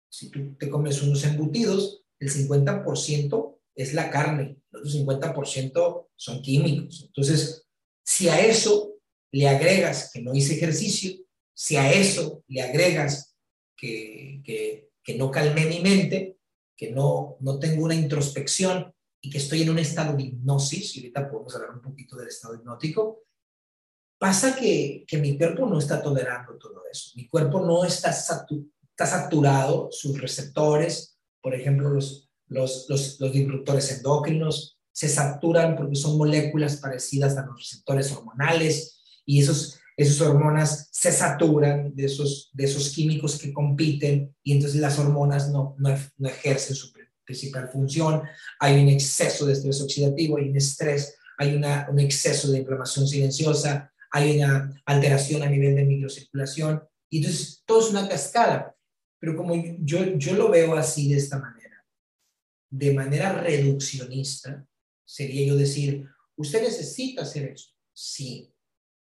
Si tú te comes unos embutidos, el 50% es la carne, el otro 50% son químicos. Entonces, si a eso le agregas que no hice ejercicio, si a eso le agregas que, que, que no calmé mi mente, que no, no tengo una introspección y que estoy en un estado de hipnosis, y ahorita podemos hablar un poquito del estado hipnótico, pasa que, que mi cuerpo no está tolerando todo eso. Mi cuerpo no está, está saturado, sus receptores, por ejemplo, los, los, los, los disruptores endócrinos se saturan porque son moléculas parecidas a los receptores hormonales y esos, esas hormonas se saturan de esos, de esos químicos que compiten y entonces las hormonas no, no, no ejercen su principal función. Hay un exceso de estrés oxidativo, hay un estrés, hay una, un exceso de inflamación silenciosa, hay una alteración a nivel de microcirculación y entonces todo es una cascada. Pero como yo, yo lo veo así de esta manera, de manera reduccionista, sería yo decir, usted necesita hacer eso. Sí,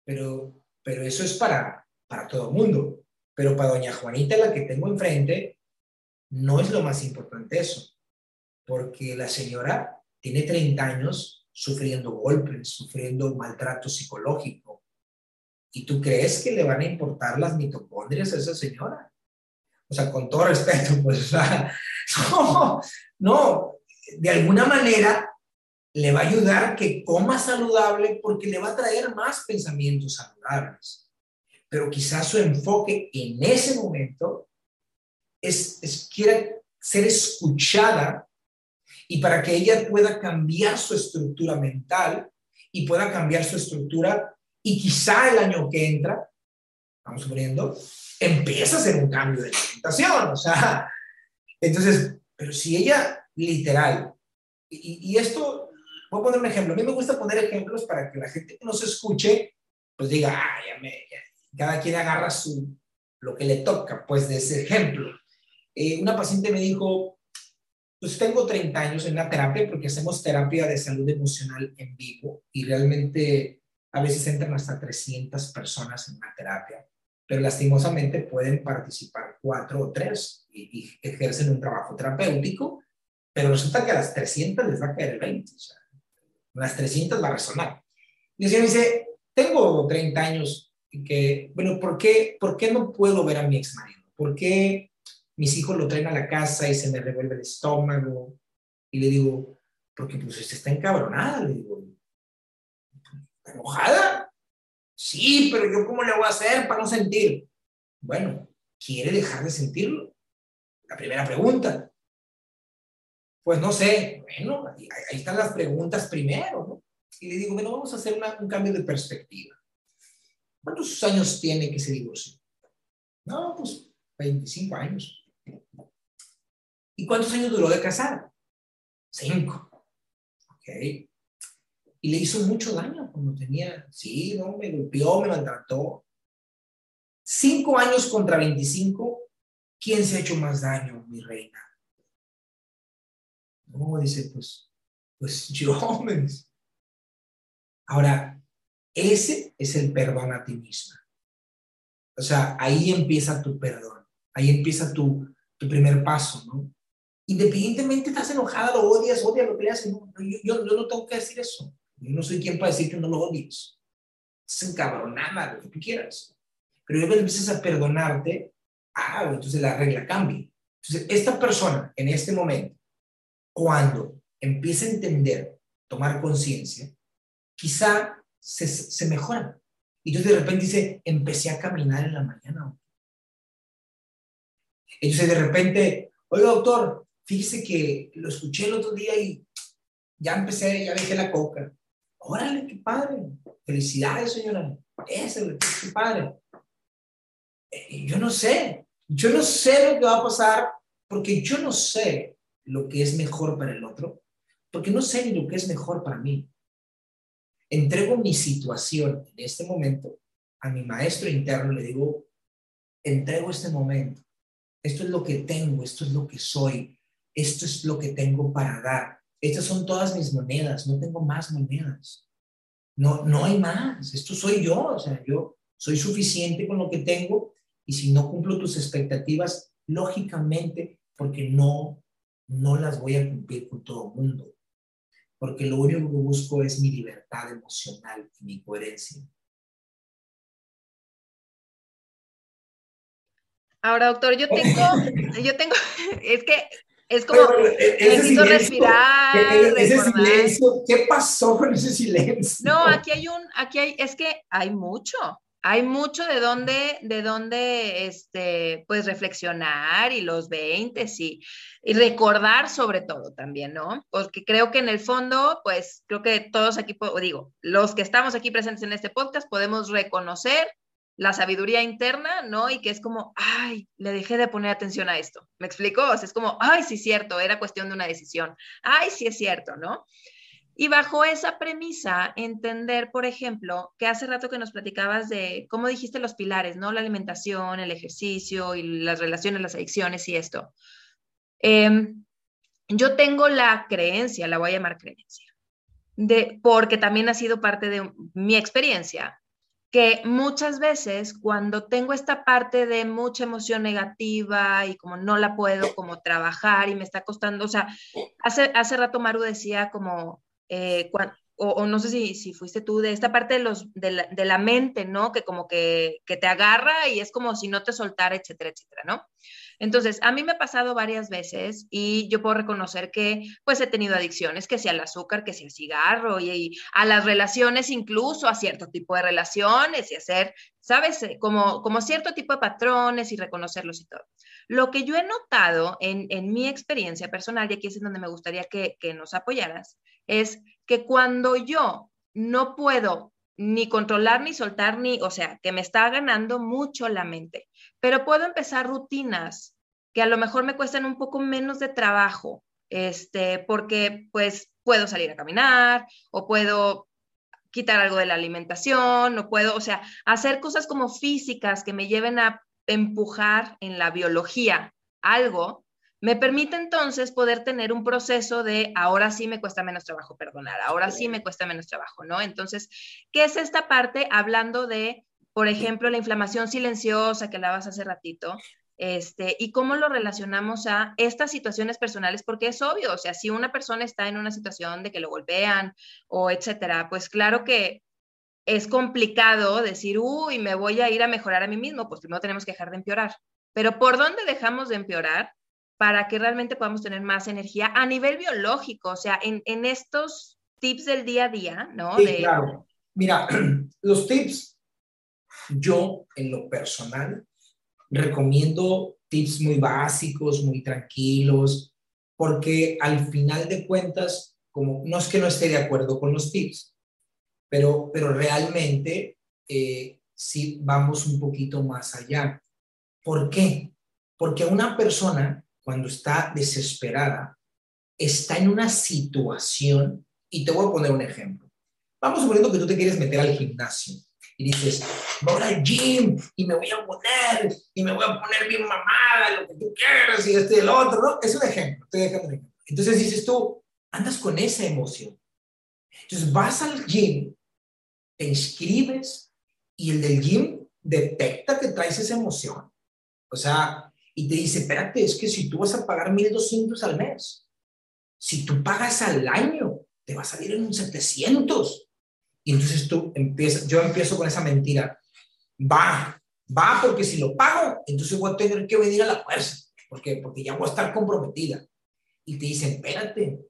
pero, pero eso es para, para todo el mundo. Pero para doña Juanita, la que tengo enfrente, no es lo más importante eso. Porque la señora tiene 30 años sufriendo golpes, sufriendo maltrato psicológico. ¿Y tú crees que le van a importar las mitocondrias a esa señora? O sea, con todo respeto, pues, no, no, de alguna manera le va a ayudar que coma saludable porque le va a traer más pensamientos saludables. Pero quizás su enfoque en ese momento es, es quiere ser escuchada y para que ella pueda cambiar su estructura mental y pueda cambiar su estructura y quizá el año que entra, vamos suponiendo, empieza a hacer un cambio de alimentación. O sea, entonces, pero si ella literal, y, esto, voy a poner un ejemplo, a mí me gusta poner ejemplos para que la gente que nos escuche, pues diga, ah, ya me, cada quien agarra su, lo que le toca, pues de ese ejemplo. Eh, una paciente me dijo, pues tengo 30 años en la terapia porque hacemos terapia de salud emocional en vivo y realmente a veces entran hasta 300 personas en la terapia pero lastimosamente pueden participar cuatro o tres y, ejercen un trabajo terapéutico, pero resulta que a las 300 les va a caer el 20, o sea, las 300 va a resonar. Y el me dice, tengo 30 años y que, bueno, ¿por qué, ¿por qué no puedo ver a mi ex marido? ¿Por qué mis hijos lo traen a la casa y se me revuelve el estómago? Y le digo, porque pues usted está encabronada, le digo, enojada? Sí, pero yo cómo le voy a hacer para no sentir. Bueno, ¿quiere dejar de sentirlo? La primera pregunta. Pues no sé, bueno, ahí, están las preguntas primero, ¿no? Y le digo, bueno, vamos a hacer un cambio de perspectiva. ¿Cuántos años tiene que se divorció? No, pues 25 años. ¿Y cuántos años duró de casar? Cinco. Y le hizo mucho daño cuando tenía, sí, no, me golpeó, me maltrató. Cinco años contra 25, ¿quién se ha hecho más daño, mi reina? No, dice, pues, pues yo, Ahora, ese es el perdón a ti misma. O sea, ahí empieza tu perdón, ahí empieza tu, tu primer paso, ¿no? Independientemente estás enojada, lo odias, odias lo que le haces, no, yo, yo, yo, no tengo que decir eso. Yo no soy quien para decir que no lo odies. Es encabronada, lo que tú quieras. Pero yo empiezas a perdonarte, ah, entonces la regla cambia. Entonces, esta persona en este momento, cuando empieza a entender, tomar conciencia, quizá se, se mejora. Y entonces de repente dice, empecé a caminar en la mañana. Entonces de repente, oiga doctor, fíjese que lo escuché el otro día y ya empecé, ya dejé la coca. Órale, qué padre. Felicidades, señora. Ese, qué padre. Eh, yo no sé, yo no sé lo que va a pasar porque yo no sé lo que es mejor para el otro, porque no sé ni lo que es mejor para mí. Entrego mi situación en este momento a mi maestro interno, le digo, entrego este momento. Esto es lo que tengo, esto es lo que soy, esto es lo que tengo para dar. Estas son todas mis monedas, no tengo más monedas. No, no hay más, esto soy yo, o sea, yo soy suficiente con lo que tengo y si no cumplo tus expectativas, lógicamente, porque no, no las voy a cumplir con todo el mundo, porque lo único que busco es mi libertad emocional y mi coherencia. Ahora, doctor, yo tengo, yo tengo, es que es como, e-, necesito respirar. E-, ese silencio, ¿qué pasó con ese silencio? No, aquí hay un, aquí hay, es que hay mucho, hay mucho de dónde, de dónde, este, pues reflexionar y los 20 y, y recordar sobre todo también, ¿no? Porque creo que en el fondo, pues creo que todos aquí, digo, los que estamos aquí presentes en este podcast podemos reconocer la sabiduría interna, ¿no? Y que es como, ay, le dejé de poner atención a esto. ¿Me explico? O es como, ay, sí es cierto, era cuestión de una decisión. Ay, sí es cierto, ¿no? Y bajo esa premisa, entender, por ejemplo, que hace rato que nos platicabas de, cómo dijiste los pilares, ¿no? La alimentación, el ejercicio y las relaciones, las adicciones y esto. Em, yo tengo la creencia, la voy a llamar creencia, de, porque también ha sido parte de mi experiencia, que muchas veces cuando tengo esta parte de mucha emoción negativa y como no la puedo como trabajar y me está costando, o sea, hace, hace rato Maru decía como, eh, o, no sé si, si, fuiste tú, de esta parte de, los, de, la, de la mente, ¿no? Que como que, que, te agarra y es como si no te soltara, etcétera, etcétera, ¿no? Entonces, a mí me ha pasado varias veces y yo puedo reconocer que pues he tenido adicciones, que sea al azúcar, que sea al cigarro y, a las relaciones, incluso a cierto tipo de relaciones y hacer, ¿sabes? Eh, como, como cierto tipo de patrones y reconocerlos y todo. Lo que yo he notado en, en mi experiencia personal, y aquí es donde me gustaría que, que nos apoyaras, es que cuando yo no puedo ni controlar ni soltar ni, o sea, que me está ganando mucho la mente pero puedo empezar rutinas que a lo mejor me cuestan un poco menos de trabajo, este, porque pues puedo salir a caminar o puedo quitar algo de la alimentación, o puedo, o sea, hacer cosas como físicas que me lleven a empujar en la biología algo, me permite entonces poder tener un proceso de ahora sí me cuesta menos trabajo perdonar, ahora sí me cuesta menos trabajo, ¿no? Entonces, ¿qué es esta parte hablando de por ejemplo, la inflamación silenciosa que hablabas hace ratito, este, y cómo lo relacionamos a estas situaciones personales, porque es obvio, o sea, si una persona está en una situación de que lo golpean o etcétera, pues claro que es complicado decir, uy, me voy a ir a mejorar a mí mismo, pues primero tenemos que dejar de empeorar. Pero ¿por dónde dejamos de empeorar para que realmente podamos tener más energía a nivel biológico? O sea, en, en estos tips del día a día, ¿no? Sí, claro. Mira, los tips yo, en lo personal, recomiendo tips muy básicos, muy tranquilos, porque al final de cuentas, como no es que no esté de acuerdo con los tips, pero, pero realmente eh, sí vamos un poquito más allá. ¿Por qué? Porque una persona, cuando está desesperada, está en una situación Y te voy a poner un ejemplo. Vamos suponiendo que tú te quieres meter al gimnasio y dices, voy al gym y me voy a poner y me voy a poner bien mamada, lo que tú quieras y este y el otro, ¿no? Es un ejemplo, estoy dejando un ejemplo. Entonces dices tú, andas con esa emoción. Entonces vas al gym, te inscribes y el del gym detecta que traes esa emoción. O sea, y te dice, espérate, es que si tú vas a pagar 1.200 al mes, si tú pagas al año, te va a salir en un 700. Y entonces tú empiezas, yo empiezo con esa mentira. Va, va porque si lo pago, entonces voy a tener que venir a la fuerza. ¿Por qué? Porque ya voy a estar comprometida. Y te dicen, espérate,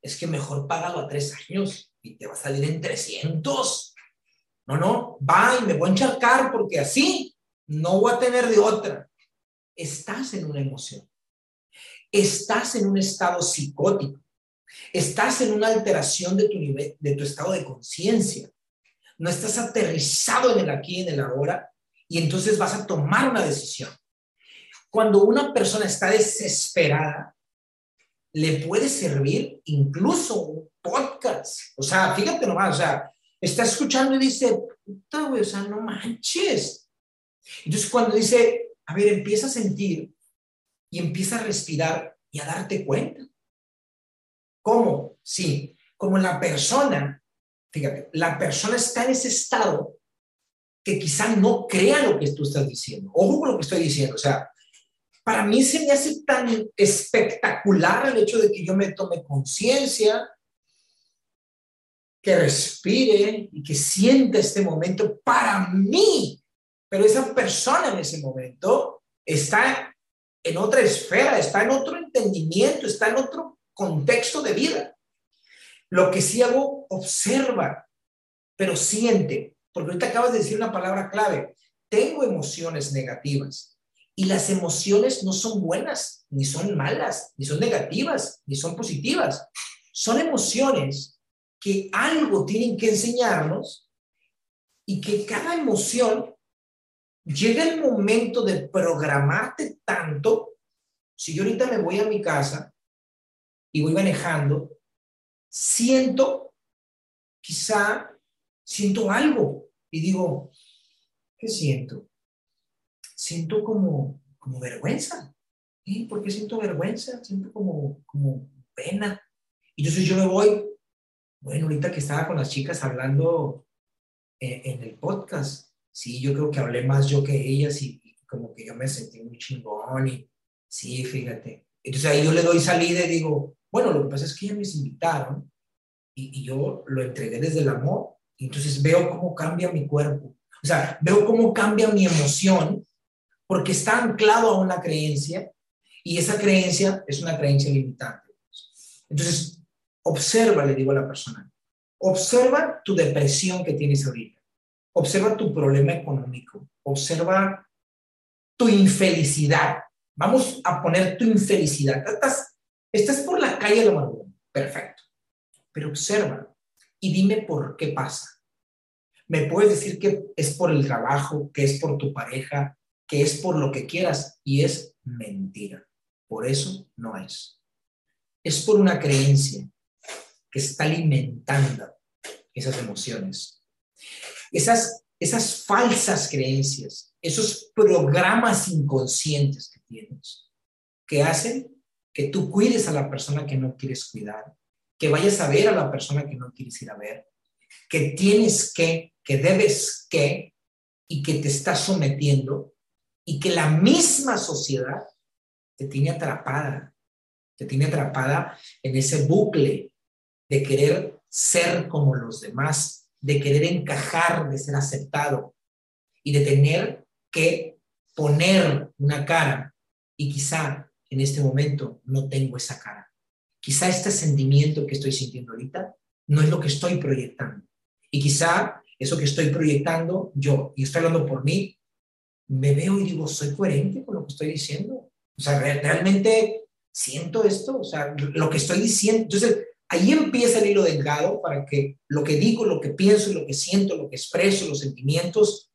es que mejor págalo a tres años y te va a salir en 300. No, no, va y me voy a encharcar porque así no voy a tener de otra. Estás en una emoción. Estás en un estado psicótico. Estás en una alteración de tu nivel, de tu estado de conciencia. No estás aterrizado en el aquí y en el ahora y entonces vas a tomar una decisión. Cuando una persona está desesperada, le puede servir incluso un podcast. O sea, fíjate nomás, o sea, está escuchando y dice, puta, güey, o sea, no manches. Entonces, cuando dice, a ver, empieza a sentir y empieza a respirar y a darte cuenta. ¿Cómo? Sí, como la persona, fíjate, la persona está en ese estado que quizá no crea lo que tú estás diciendo. Ojo con lo que estoy diciendo, o sea, para mí se me hace tan espectacular el hecho de que yo me tome conciencia, que respire y que sienta este momento para mí. Pero esa persona en ese momento está en otra esfera, está en otro entendimiento, está en otro contexto de vida. Lo que sí hago, observa, pero siente, porque ahorita acabas de decir una palabra clave. Tengo emociones negativas y las emociones no son buenas, ni son malas, ni son negativas, ni son positivas. Son emociones que algo tienen que enseñarnos y que cada emoción llega el momento de programarte tanto. Si yo ahorita me voy a mi casa y voy manejando, siento, quizá siento algo y digo, ¿qué siento? Siento como, como vergüenza. ¿Y ¿Por qué siento vergüenza? Siento como, como pena. Y entonces yo me voy, bueno, ahorita que estaba con las chicas hablando en, en el podcast, sí, yo creo que hablé más yo que ellas y, como que yo me sentí muy chingón y sí, fíjate. Entonces ahí yo le doy salida y digo, bueno, lo que pasa es que ellos me invitaron y, yo lo entregué desde el amor. Entonces veo cómo cambia mi cuerpo. O sea, veo cómo cambia mi emoción porque está anclado a una creencia y esa creencia es una creencia limitante. Entonces, observa, le digo a la persona, observa tu depresión que tienes ahorita, observa tu problema económico, observa tu infelicidad. Vamos a poner tu infelicidad. Estás Estás por la calle de la amargura. Perfecto. Pero observa y dime por qué pasa. Me puedes decir que es por el trabajo, que es por tu pareja, que es por lo que quieras y es mentira. Por eso no es. Es por una creencia que está alimentando esas emociones. Esas, esas falsas creencias, esos programas inconscientes que tienes, que hacen que tú cuides a la persona que no quieres cuidar, que vayas a ver a la persona que no quieres ir a ver, que tienes que, que debes que, y que te está sometiendo, y que la misma sociedad te tiene atrapada, te tiene atrapada en ese bucle de querer ser como los demás, de querer encajar, de ser aceptado y de tener que poner una cara y quizá en este momento no tengo esa cara. Quizá este sentimiento que estoy sintiendo ahorita no es lo que estoy proyectando. Y quizá eso que estoy proyectando yo, y estoy hablando por mí, me veo y digo, soy coherente con lo que estoy diciendo. O sea, realmente siento esto, o sea, lo que estoy diciendo. Entonces, ahí empieza el hilo delgado para que lo que digo, lo que pienso, lo que siento, lo que expreso, los sentimientos,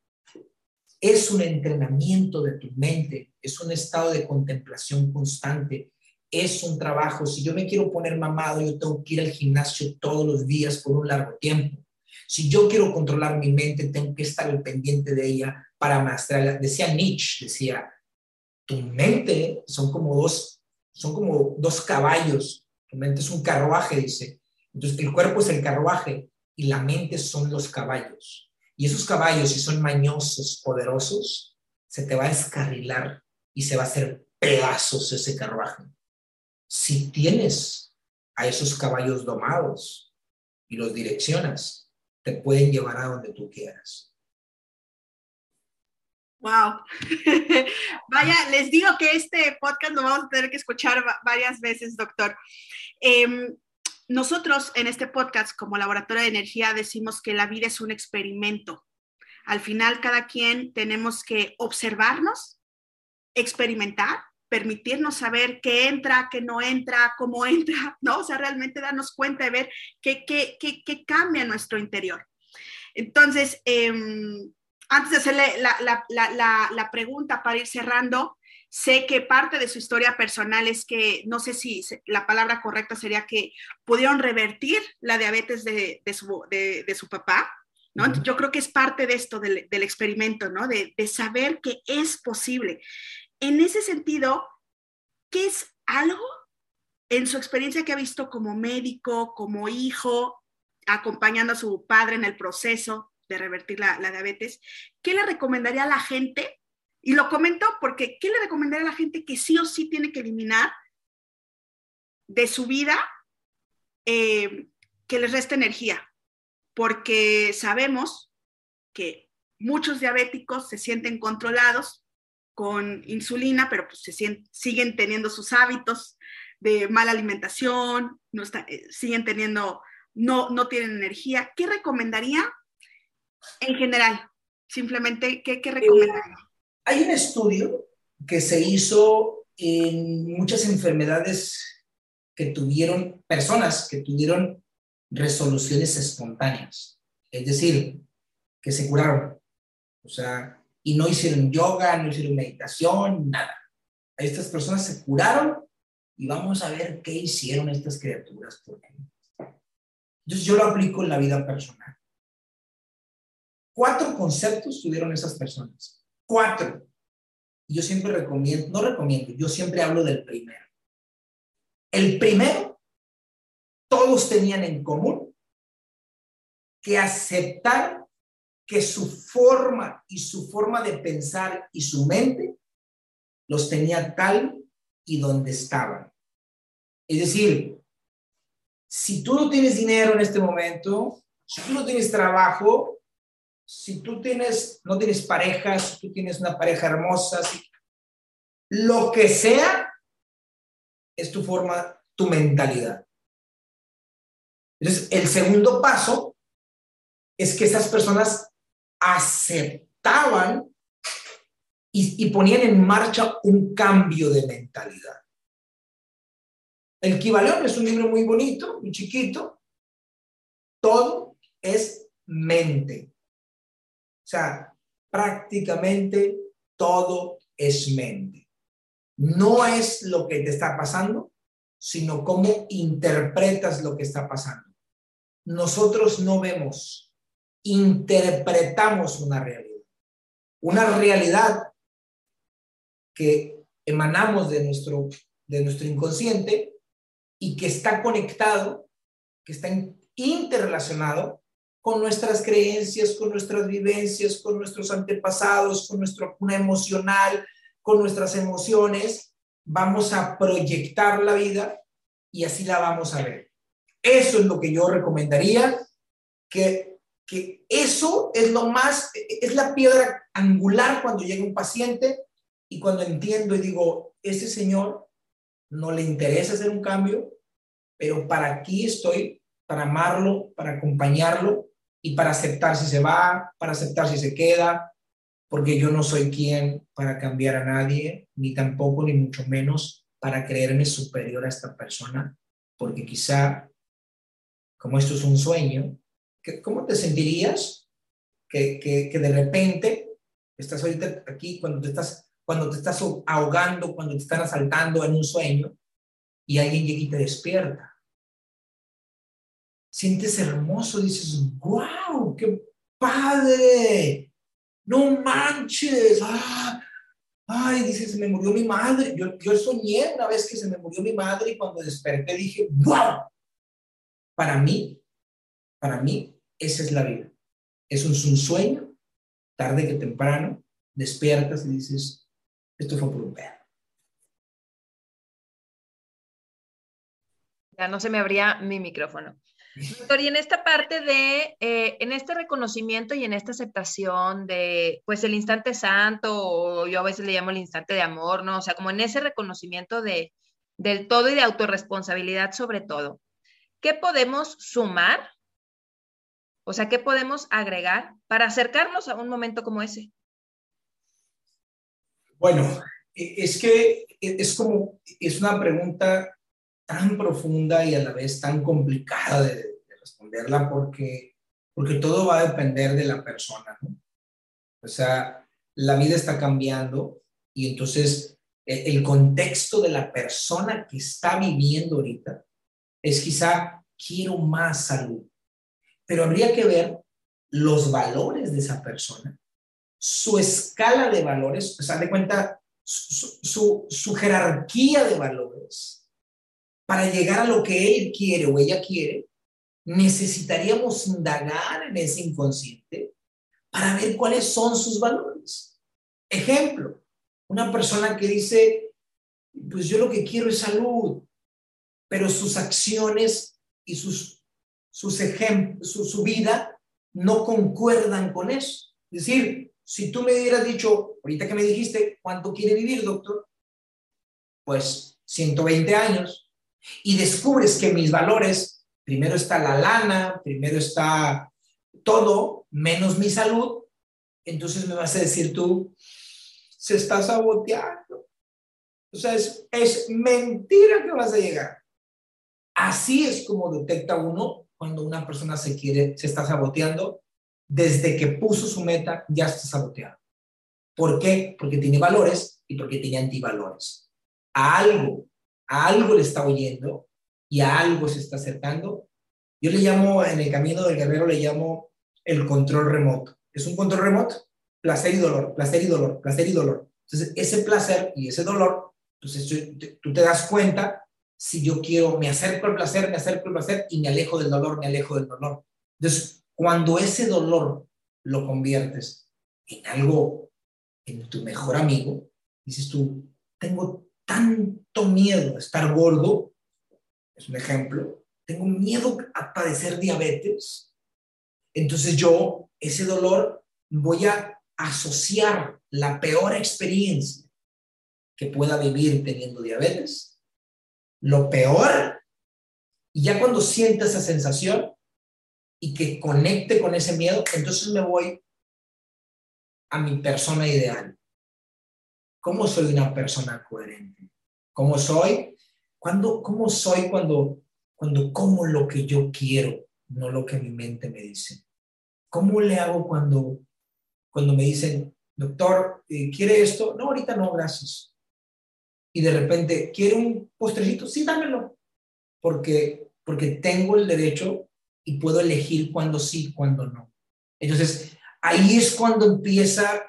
es un entrenamiento de tu mente, es un estado de contemplación constante es un trabajo. Si yo me quiero poner mamado, yo tengo que ir al gimnasio todos los días por un largo tiempo. Si yo quiero controlar mi mente, tengo que estar al pendiente de ella para maestrarla. Decía Nietzsche, decía, tu mente son como dos, son como dos caballos. Tu mente es un carruaje, dice. Entonces, el cuerpo es el carruaje y la mente son los caballos. Y esos caballos, si son mañosos, poderosos, se te va a descarrilar y se va a hacer pedazos ese carruaje. Si tienes a esos caballos domados y los direccionas, te pueden llevar a donde tú quieras. Wow. Vaya, les digo que este podcast lo vamos a tener que escuchar varias veces, doctor. Em, nosotros en este podcast, como laboratorio de energía, decimos que la vida es un experimento. Al final, cada quien tenemos que observarnos, experimentar, permitirnos saber qué entra, qué no entra, cómo entra, ¿no? O sea, realmente darnos cuenta de ver qué, qué, qué, qué cambia en nuestro interior. Entonces, em, antes de hacerle la, la, la, la, pregunta para ir cerrando, sé que parte de su historia personal es que, no sé si la palabra correcta sería que pudieron revertir la diabetes de, de, su, de, de su, papá, ¿no? Yo creo que es parte de esto, del, del experimento, ¿no? De, saber que es posible. En ese sentido, ¿qué es algo en su experiencia que ha visto como médico, como hijo, acompañando a su padre en el proceso de revertir la, diabetes, ¿qué le recomendaría a la gente? Y lo comento porque, ¿qué le recomendaría a la gente que sí o sí tiene que eliminar de su vida eh, que les resta energía? Porque sabemos que muchos diabéticos se sienten controlados con insulina, pero pues se siguen teniendo sus hábitos de mala alimentación, no eh, siguen teniendo, no, no tienen energía. ¿Qué recomendaría en general? Simplemente, ¿qué, qué recomendaría? hay un estudio que se hizo en muchas enfermedades que tuvieron, personas que tuvieron resoluciones espontáneas, es decir, que se curaron. O sea, y no hicieron yoga, no hicieron meditación, nada. Estas personas se curaron y vamos a ver qué hicieron estas criaturas. Entonces yo lo aplico en la vida personal. Cuatro conceptos tuvieron esas personas. Cuatro. Yo siempre recomiendo, no recomiendo, yo siempre hablo del primero. El primero, todos tenían en común que aceptar que su forma y su forma de pensar y su mente los tenía tal y donde estaban. Es decir, si tú no tienes dinero en este momento, si tú no tienes trabajo, si tú tienes, no tienes pareja, si tú tienes una pareja hermosa, lo que sea, es tu forma, tu mentalidad. Entonces, el segundo paso es que esas personas aceptaban y, ponían en marcha un cambio de mentalidad. El Kibaleón es un libro muy bonito, muy chiquito. Todo es mente. Sea, prácticamente todo es mente. No es lo que te está pasando, sino cómo interpretas lo que está pasando. Nosotros no vemos interpretamos una realidad. Una realidad que emanamos de nuestro, de nuestro inconsciente y que está conectado, que está interrelacionado con nuestras creencias, con nuestras vivencias, con nuestros antepasados, con nuestro cuna emocional, con nuestras emociones. Vamos a proyectar la vida y así la vamos a ver. Eso es lo que yo recomendaría, que que eso es lo más, es la piedra angular cuando llega un paciente y cuando entiendo y digo, ese señor no le interesa hacer un cambio, pero para aquí estoy, para amarlo, para acompañarlo y para aceptar si se va, para aceptar si se queda, porque yo no soy quien para cambiar a nadie, ni tampoco, ni mucho menos para creerme superior a esta persona, porque quizá, como esto es un sueño, ¿Cómo te sentirías que, que, de repente estás ahorita aquí cuando te estás, cuando te estás ahogando, cuando te están asaltando en un sueño y alguien llega y te despierta. Sientes hermoso, dices, wow, qué padre, no manches, ah, ay, dices, se me murió mi madre. Yo, yo soñé una vez que se me murió mi madre y cuando desperté dije, wow, para mí, para mí, esa es la vida. Es un, sueño, tarde que temprano, despiertas y dices, esto fue por un pedo. Ya no se me abría mi micrófono. Doctor, y en esta parte de, eh, en este reconocimiento y en esta aceptación de, pues, el instante santo, o yo a veces le llamo el instante de amor, ¿no? O sea, como en ese reconocimiento de, del todo y de autorresponsabilidad sobre todo, ¿qué podemos sumar? O sea, ¿qué podemos agregar para acercarnos a un momento como ese? Bueno, e, es que e, es como, es una pregunta tan profunda y a la vez tan complicada de, responderla porque, porque todo va a depender de la persona, ¿no? O sea, la vida está cambiando y entonces el, el contexto de la persona que está viviendo ahorita es quizá quiero más salud, pero habría que ver los valores de esa persona, su escala de valores, o sea, de cuenta su, su, su jerarquía de valores para llegar a lo que él quiere o ella quiere, necesitaríamos indagar en ese inconsciente para ver cuáles son sus valores. Ejemplo, una persona que dice, pues yo lo que quiero es salud, pero sus acciones y sus, sus ejemplos, su, su vida no concuerdan con eso. Es decir, si tú me hubieras dicho, ahorita que me dijiste, ¿cuánto quiere vivir, doctor? Pues 120 años y descubres que mis valores, primero está la lana, primero está todo, menos mi salud, entonces me vas a decir tú, se está saboteando. O sea, es, es mentira que vas a llegar. Así es como detecta uno cuando una persona se quiere, se está saboteando, desde que puso su meta, ya está saboteado. ¿Por qué? Porque tiene valores y porque tiene antivalores. A algo a algo le está oyendo y a algo se está acercando. Yo le llamo, en el camino del guerrero, le llamo el control remoto. Es un control remoto, placer y dolor, placer y dolor, placer y dolor. Entonces, ese placer y ese dolor, entonces tú te das cuenta si yo quiero, me acerco al placer, me acerco al placer y me alejo del dolor, me alejo del dolor. Entonces, cuando ese dolor lo conviertes en algo, en tu mejor amigo, dices tú, tengo tanto miedo a estar gordo, es un ejemplo, tengo miedo a padecer diabetes, entonces yo ese dolor voy a asociar la peor experiencia que pueda vivir teniendo diabetes, lo peor, y ya cuando sienta esa sensación y que conecte con ese miedo, entonces me voy a mi persona ideal. ¿Cómo soy una persona coherente? ¿Cómo soy? ¿Cuándo, ¿Cómo soy cuando, cuando como lo que yo quiero, no lo que mi mente me dice? ¿Cómo le hago cuando, cuando me dicen, doctor, eh, ¿quiere esto? No, ahorita no, gracias. Y de repente, ¿quiere un postrecito? Sí, dámelo. Porque, porque tengo el derecho y puedo elegir cuándo sí, cuándo no. Entonces, ahí es cuando empieza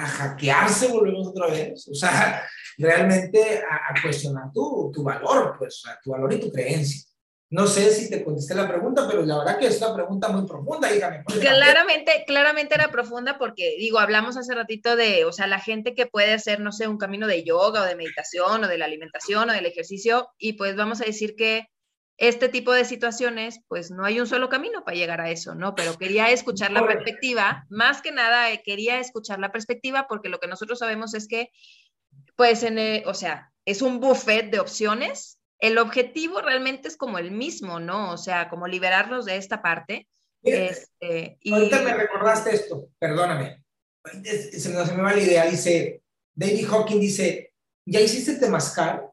a hackearse, volvemos otra vez, o sea, realmente a, cuestionar tu, tu, valor, pues, tu valor y tu creencia. No sé si te contesté la pregunta, pero la verdad que es una pregunta muy profunda, dígame. Claramente, claramente era profunda porque, digo, hablamos hace ratito de, o sea, la gente que puede hacer, no sé, un camino de yoga o de meditación o de la alimentación o del ejercicio, y pues vamos a decir que este tipo de situaciones, pues no hay un solo camino para llegar a eso, ¿no? Pero quería escuchar la perspectiva, más que nada eh, quería escuchar la perspectiva porque lo que nosotros sabemos es que, pues, en, o sea, es un buffet de opciones. El objetivo realmente es como el mismo, ¿no? O sea, como liberarnos de esta parte. Este, y... Ahorita me recordaste esto, perdóname. Se me, se me va la idea, dice, David Hawking dice, ¿ya hiciste temazcal?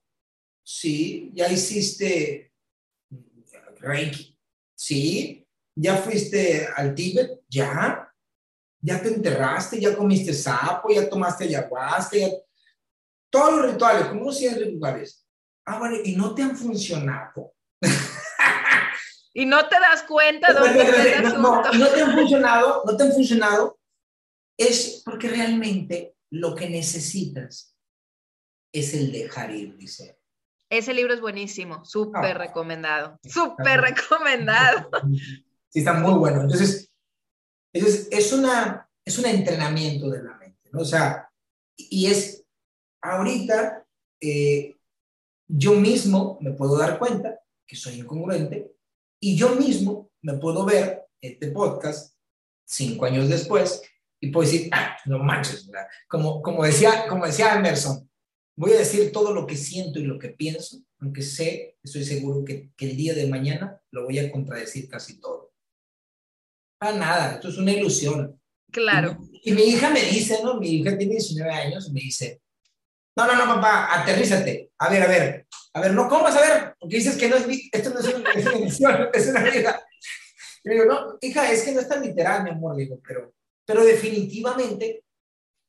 Sí, ya hiciste Reiki. Sí. ¿Ya fuiste al Tíbet? Ya. ¿Ya te enterraste? ¿Ya comiste sapo? ¿Ya tomaste ayahuasca? ¿Ya... Todos los rituales, como 100 rituales. Ah, bueno, y no te han funcionado. y no te das cuenta dónde está el no, no, no te han funcionado, no te han funcionado, es porque realmente lo que necesitas es el dejar ir, dice. Ese libro es buenísimo, súper ah. recomendado, súper recomendado. Sí, está muy bueno. Entonces, es, una, es un entrenamiento de la mente, ¿no? O sea, y es, ahorita, eh, yo mismo me puedo dar cuenta que soy incongruente y yo mismo me puedo ver este podcast cinco años después y puedo decir, ah, no manches, como, como, decía, como decía Emerson, voy a decir todo lo que siento y lo que pienso, aunque sé, estoy seguro que, que el día de mañana lo voy a contradecir casi todo. Para nada, esto es una ilusión. Claro. Y, mi hija me dice, ¿no? Mi hija tiene 19 años, y me dice, no, no, no, papá, aterrízate. A ver, a ver, a ver, no comas, a ver, porque dices que no es, esto no es una, es una es una vida. Y digo, no, hija, es que no es tan literal, mi amor, digo, pero pero definitivamente,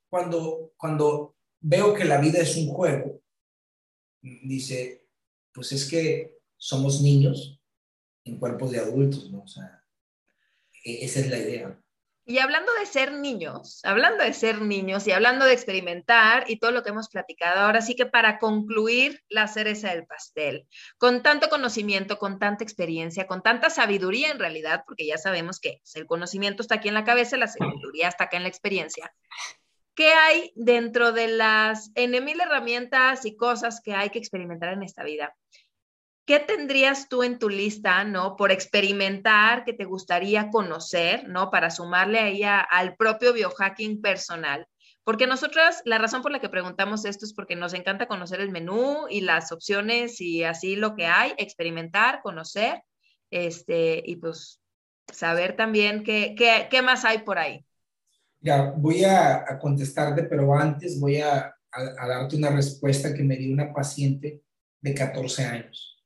cuando, cuando veo que la vida es un juego, dice, pues es que somos niños en cuerpos de adultos, ¿no? O sea, e-, esa es la idea. Y hablando de ser niños, hablando de ser niños y hablando de experimentar y todo lo que hemos platicado, ahora sí que para concluir la cereza del pastel, con tanto conocimiento, con tanta experiencia, con tanta sabiduría en realidad, porque ya sabemos que el conocimiento está aquí en la cabeza, la sabiduría está acá en la experiencia. ¿Qué hay dentro de las N mil herramientas y cosas que hay que experimentar en esta vida? ¿qué tendrías tú en tu lista, ¿no? Por experimentar, que te gustaría conocer, ¿no? Para sumarle ahí al propio biohacking personal. Porque nosotras, la razón por la que preguntamos esto es porque nos encanta conocer el menú y las opciones y así lo que hay, experimentar, conocer, este, y pues saber también qué, qué, qué más hay por ahí. Ya, voy a, a contestarte, pero antes voy a, darte una respuesta que me dio una paciente de 14 años.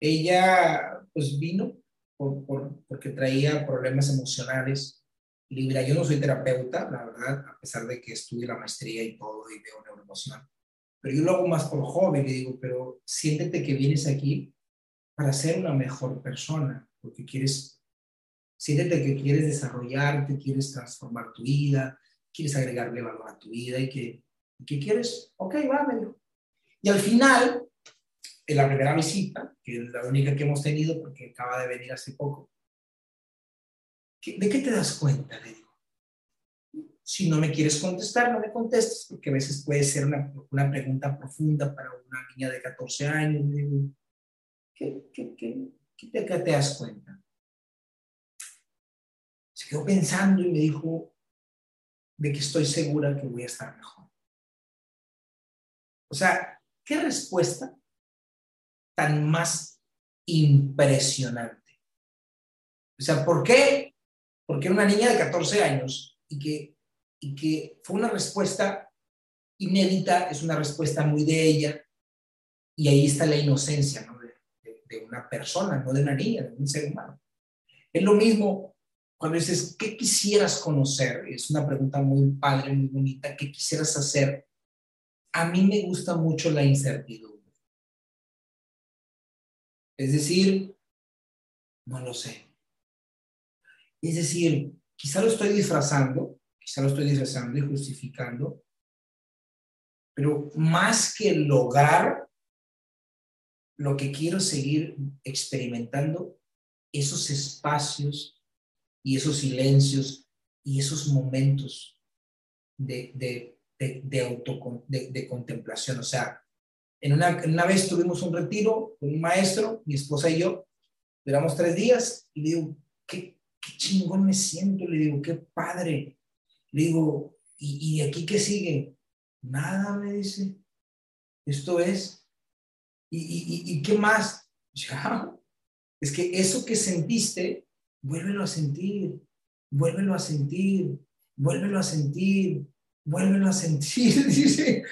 Ella pues vino por, por, porque traía problemas emocionales. Mira, yo no soy terapeuta, la verdad, a pesar de que estudié la maestría y todo y veo neuroemoción. Pero yo lo hago más por hobby, le digo, pero siéntete que vienes aquí para ser una mejor persona, porque quieres, siéntete que quieres desarrollarte, quieres transformar tu vida, quieres agregarle valor a tu vida y que, que quieres, ok, dijo. Y al final, en la primera visita, que es la única que hemos tenido porque acaba de venir hace poco, ¿de qué te das cuenta? Le digo. Si no me quieres contestar, no me contestes, porque a veces puede ser una, una pregunta profunda para una niña de 14 años. Le digo, ¿qué, qué, qué, qué, qué te das cuenta? Quedó pensando y me dijo de que estoy segura que voy a estar mejor. O sea, ¿qué respuesta tan más impresionante. O sea, ¿por qué? Porque era una niña de 14 años y que, y que fue una respuesta inédita, es una respuesta muy de ella, y ahí está la inocencia ¿no? de, de, una persona, no de una niña, de un ser humano. Es lo mismo cuando dices, ¿qué quisieras conocer? Es una pregunta muy padre, muy bonita, ¿qué quisieras hacer? A mí me gusta mucho la incertidumbre. Es decir, no lo sé. Es decir, quizá lo estoy disfrazando, quizá lo estoy disfrazando y justificando, pero más que lograr lo que quiero seguir experimentando, esos espacios y esos silencios y esos momentos de, de, de, de contemplación. O sea, en una, una, vez tuvimos un retiro con un maestro, mi esposa y yo, duramos tres días y le digo, qué, qué chingón me siento, le digo, qué padre. Le digo, ¿y, ¿y aquí qué sigue? Nada, me dice, esto es. ¿Y, y, y qué más? Ya, es que eso que sentiste, vuélvelo a sentir, vuélvelo a sentir, vuélvelo a sentir, vuélvelo a sentir, dice.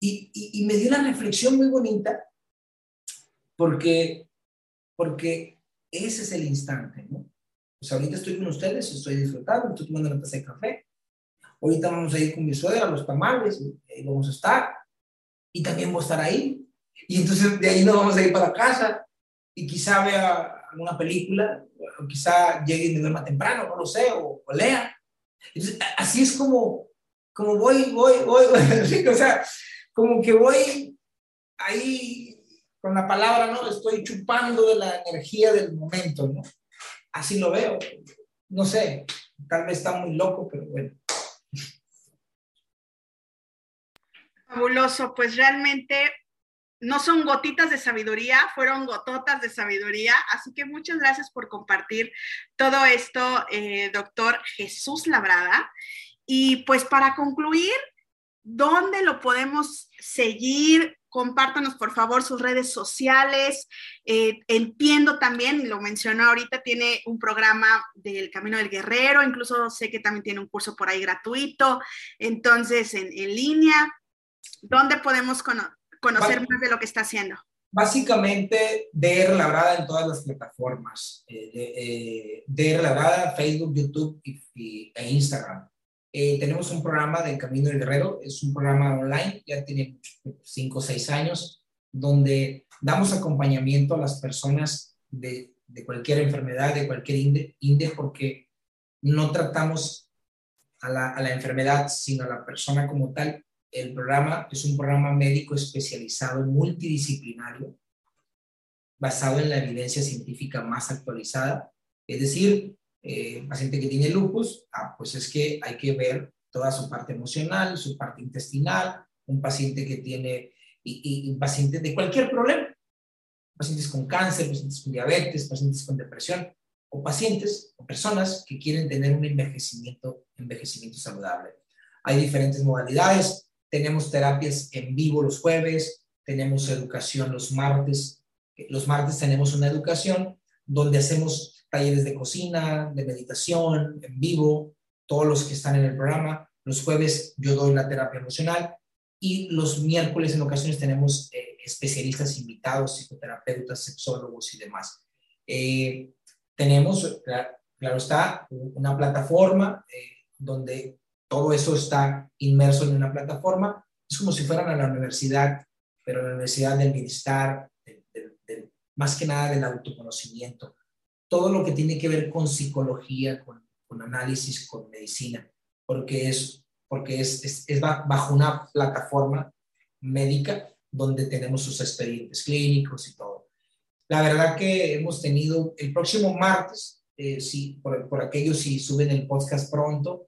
Y, me dio una reflexión muy bonita porque, porque ese es el instante, ¿no? Pues ahorita estoy con ustedes, estoy disfrutando, estoy tomando una taza de café. Ahorita vamos a ir con mi suegra a los tamales, y ahí vamos a estar. Y también voy a estar ahí. Y entonces de ahí nos vamos a ir para casa y quizá vea alguna película, o quizá llegue y duerma temprano, no lo sé, o. Entonces, así es como, como voy, voy, voy, o sea, como que voy ahí con la palabra, ¿no? Estoy chupando de la energía del momento, ¿no? Así lo veo. No sé, tal vez está muy loco, pero bueno. Fabuloso, pues realmente no son gotitas de sabiduría, fueron gototas de sabiduría. Así que muchas gracias por compartir todo esto, eh, doctor Jesús Labrada. Y pues para concluir, ¿dónde lo podemos seguir? Compártanos, por favor, sus redes sociales. Eh, entiendo también, lo mencionó ahorita, tiene un programa del Camino del Guerrero, incluso sé que también tiene un curso por ahí gratuito, entonces en, en línea. ¿Dónde podemos conocer? Conocer más de lo que está haciendo? Básicamente, DR Labrada en todas las plataformas. Eh, eh, DR Labrada, Facebook, YouTube y, e Instagram. Eh, tenemos un programa del Camino del Guerrero, es un programa online, ya tiene 5 o 6 años, donde damos acompañamiento a las personas de, de cualquier enfermedad, de cualquier inde, inde, porque no tratamos a la, a la enfermedad, sino a la persona como tal el programa es un programa médico especializado multidisciplinario basado en la evidencia científica más actualizada. Es decir, eh, paciente que tiene lupus, ah, pues es que hay que ver toda su parte emocional, su parte intestinal, un paciente que tiene, y, un paciente de cualquier problema, pacientes con cáncer, pacientes con diabetes, pacientes con depresión, o pacientes o personas que quieren tener un envejecimiento, envejecimiento saludable. Hay diferentes modalidades, tenemos terapias en vivo los jueves, tenemos educación los martes. Los martes tenemos una educación donde hacemos talleres de cocina, de meditación, en vivo, todos los que están en el programa. Los jueves yo doy la terapia emocional y los miércoles en ocasiones tenemos eh, especialistas invitados, psicoterapeutas, sexólogos y demás. Eh, tenemos, claro, está, una plataforma eh, donde todo eso está inmerso en una plataforma. Es como si fueran a la universidad, pero la universidad del bienestar, más que nada del autoconocimiento. Todo lo que tiene que ver con psicología, con, análisis, con medicina, porque es, porque es, es, bajo una plataforma médica donde tenemos sus expedientes clínicos y todo. La verdad que hemos tenido el próximo martes, eh, si, por, por aquellos si suben el podcast pronto,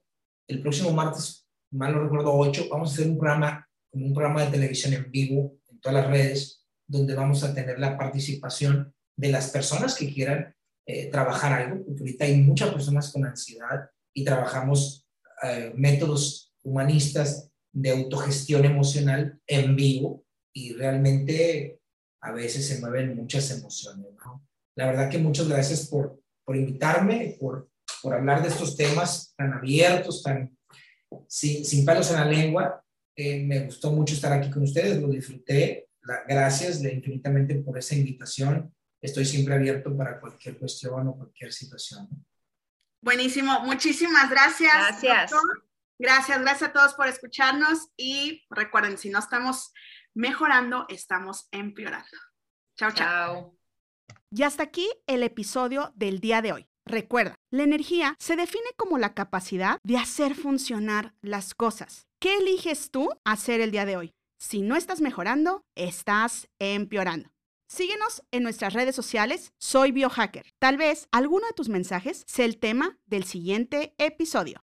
el próximo martes, mal no recuerdo, 8, vamos a hacer un programa, un programa de televisión en vivo en todas las redes, donde vamos a tener la participación de las personas que quieran eh, trabajar algo, porque ahorita hay muchas personas con ansiedad y trabajamos eh, métodos humanistas de autogestión emocional en vivo y realmente a veces se mueven muchas emociones. La verdad que muchas gracias por, por invitarme, por por hablar de estos temas tan abiertos, tan sin, sin palos en la lengua. Eh, me gustó mucho estar aquí con ustedes, lo disfruté. gracias de infinitamente por esa invitación. Estoy siempre abierto para cualquier cuestión o cualquier situación. Buenísimo, muchísimas gracias. Gracias. Gracias, gracias a todos por escucharnos y recuerden, si no estamos mejorando, estamos empeorando. Chao, chao. Y hasta aquí el episodio del día de hoy. Recuerda, la energía se define como la capacidad de hacer funcionar las cosas. ¿Qué eliges tú hacer el día de hoy? Si no estás mejorando, estás empeorando. Síguenos en nuestras redes sociales, soy biohacker. Tal vez alguno de tus mensajes sea el tema del siguiente episodio.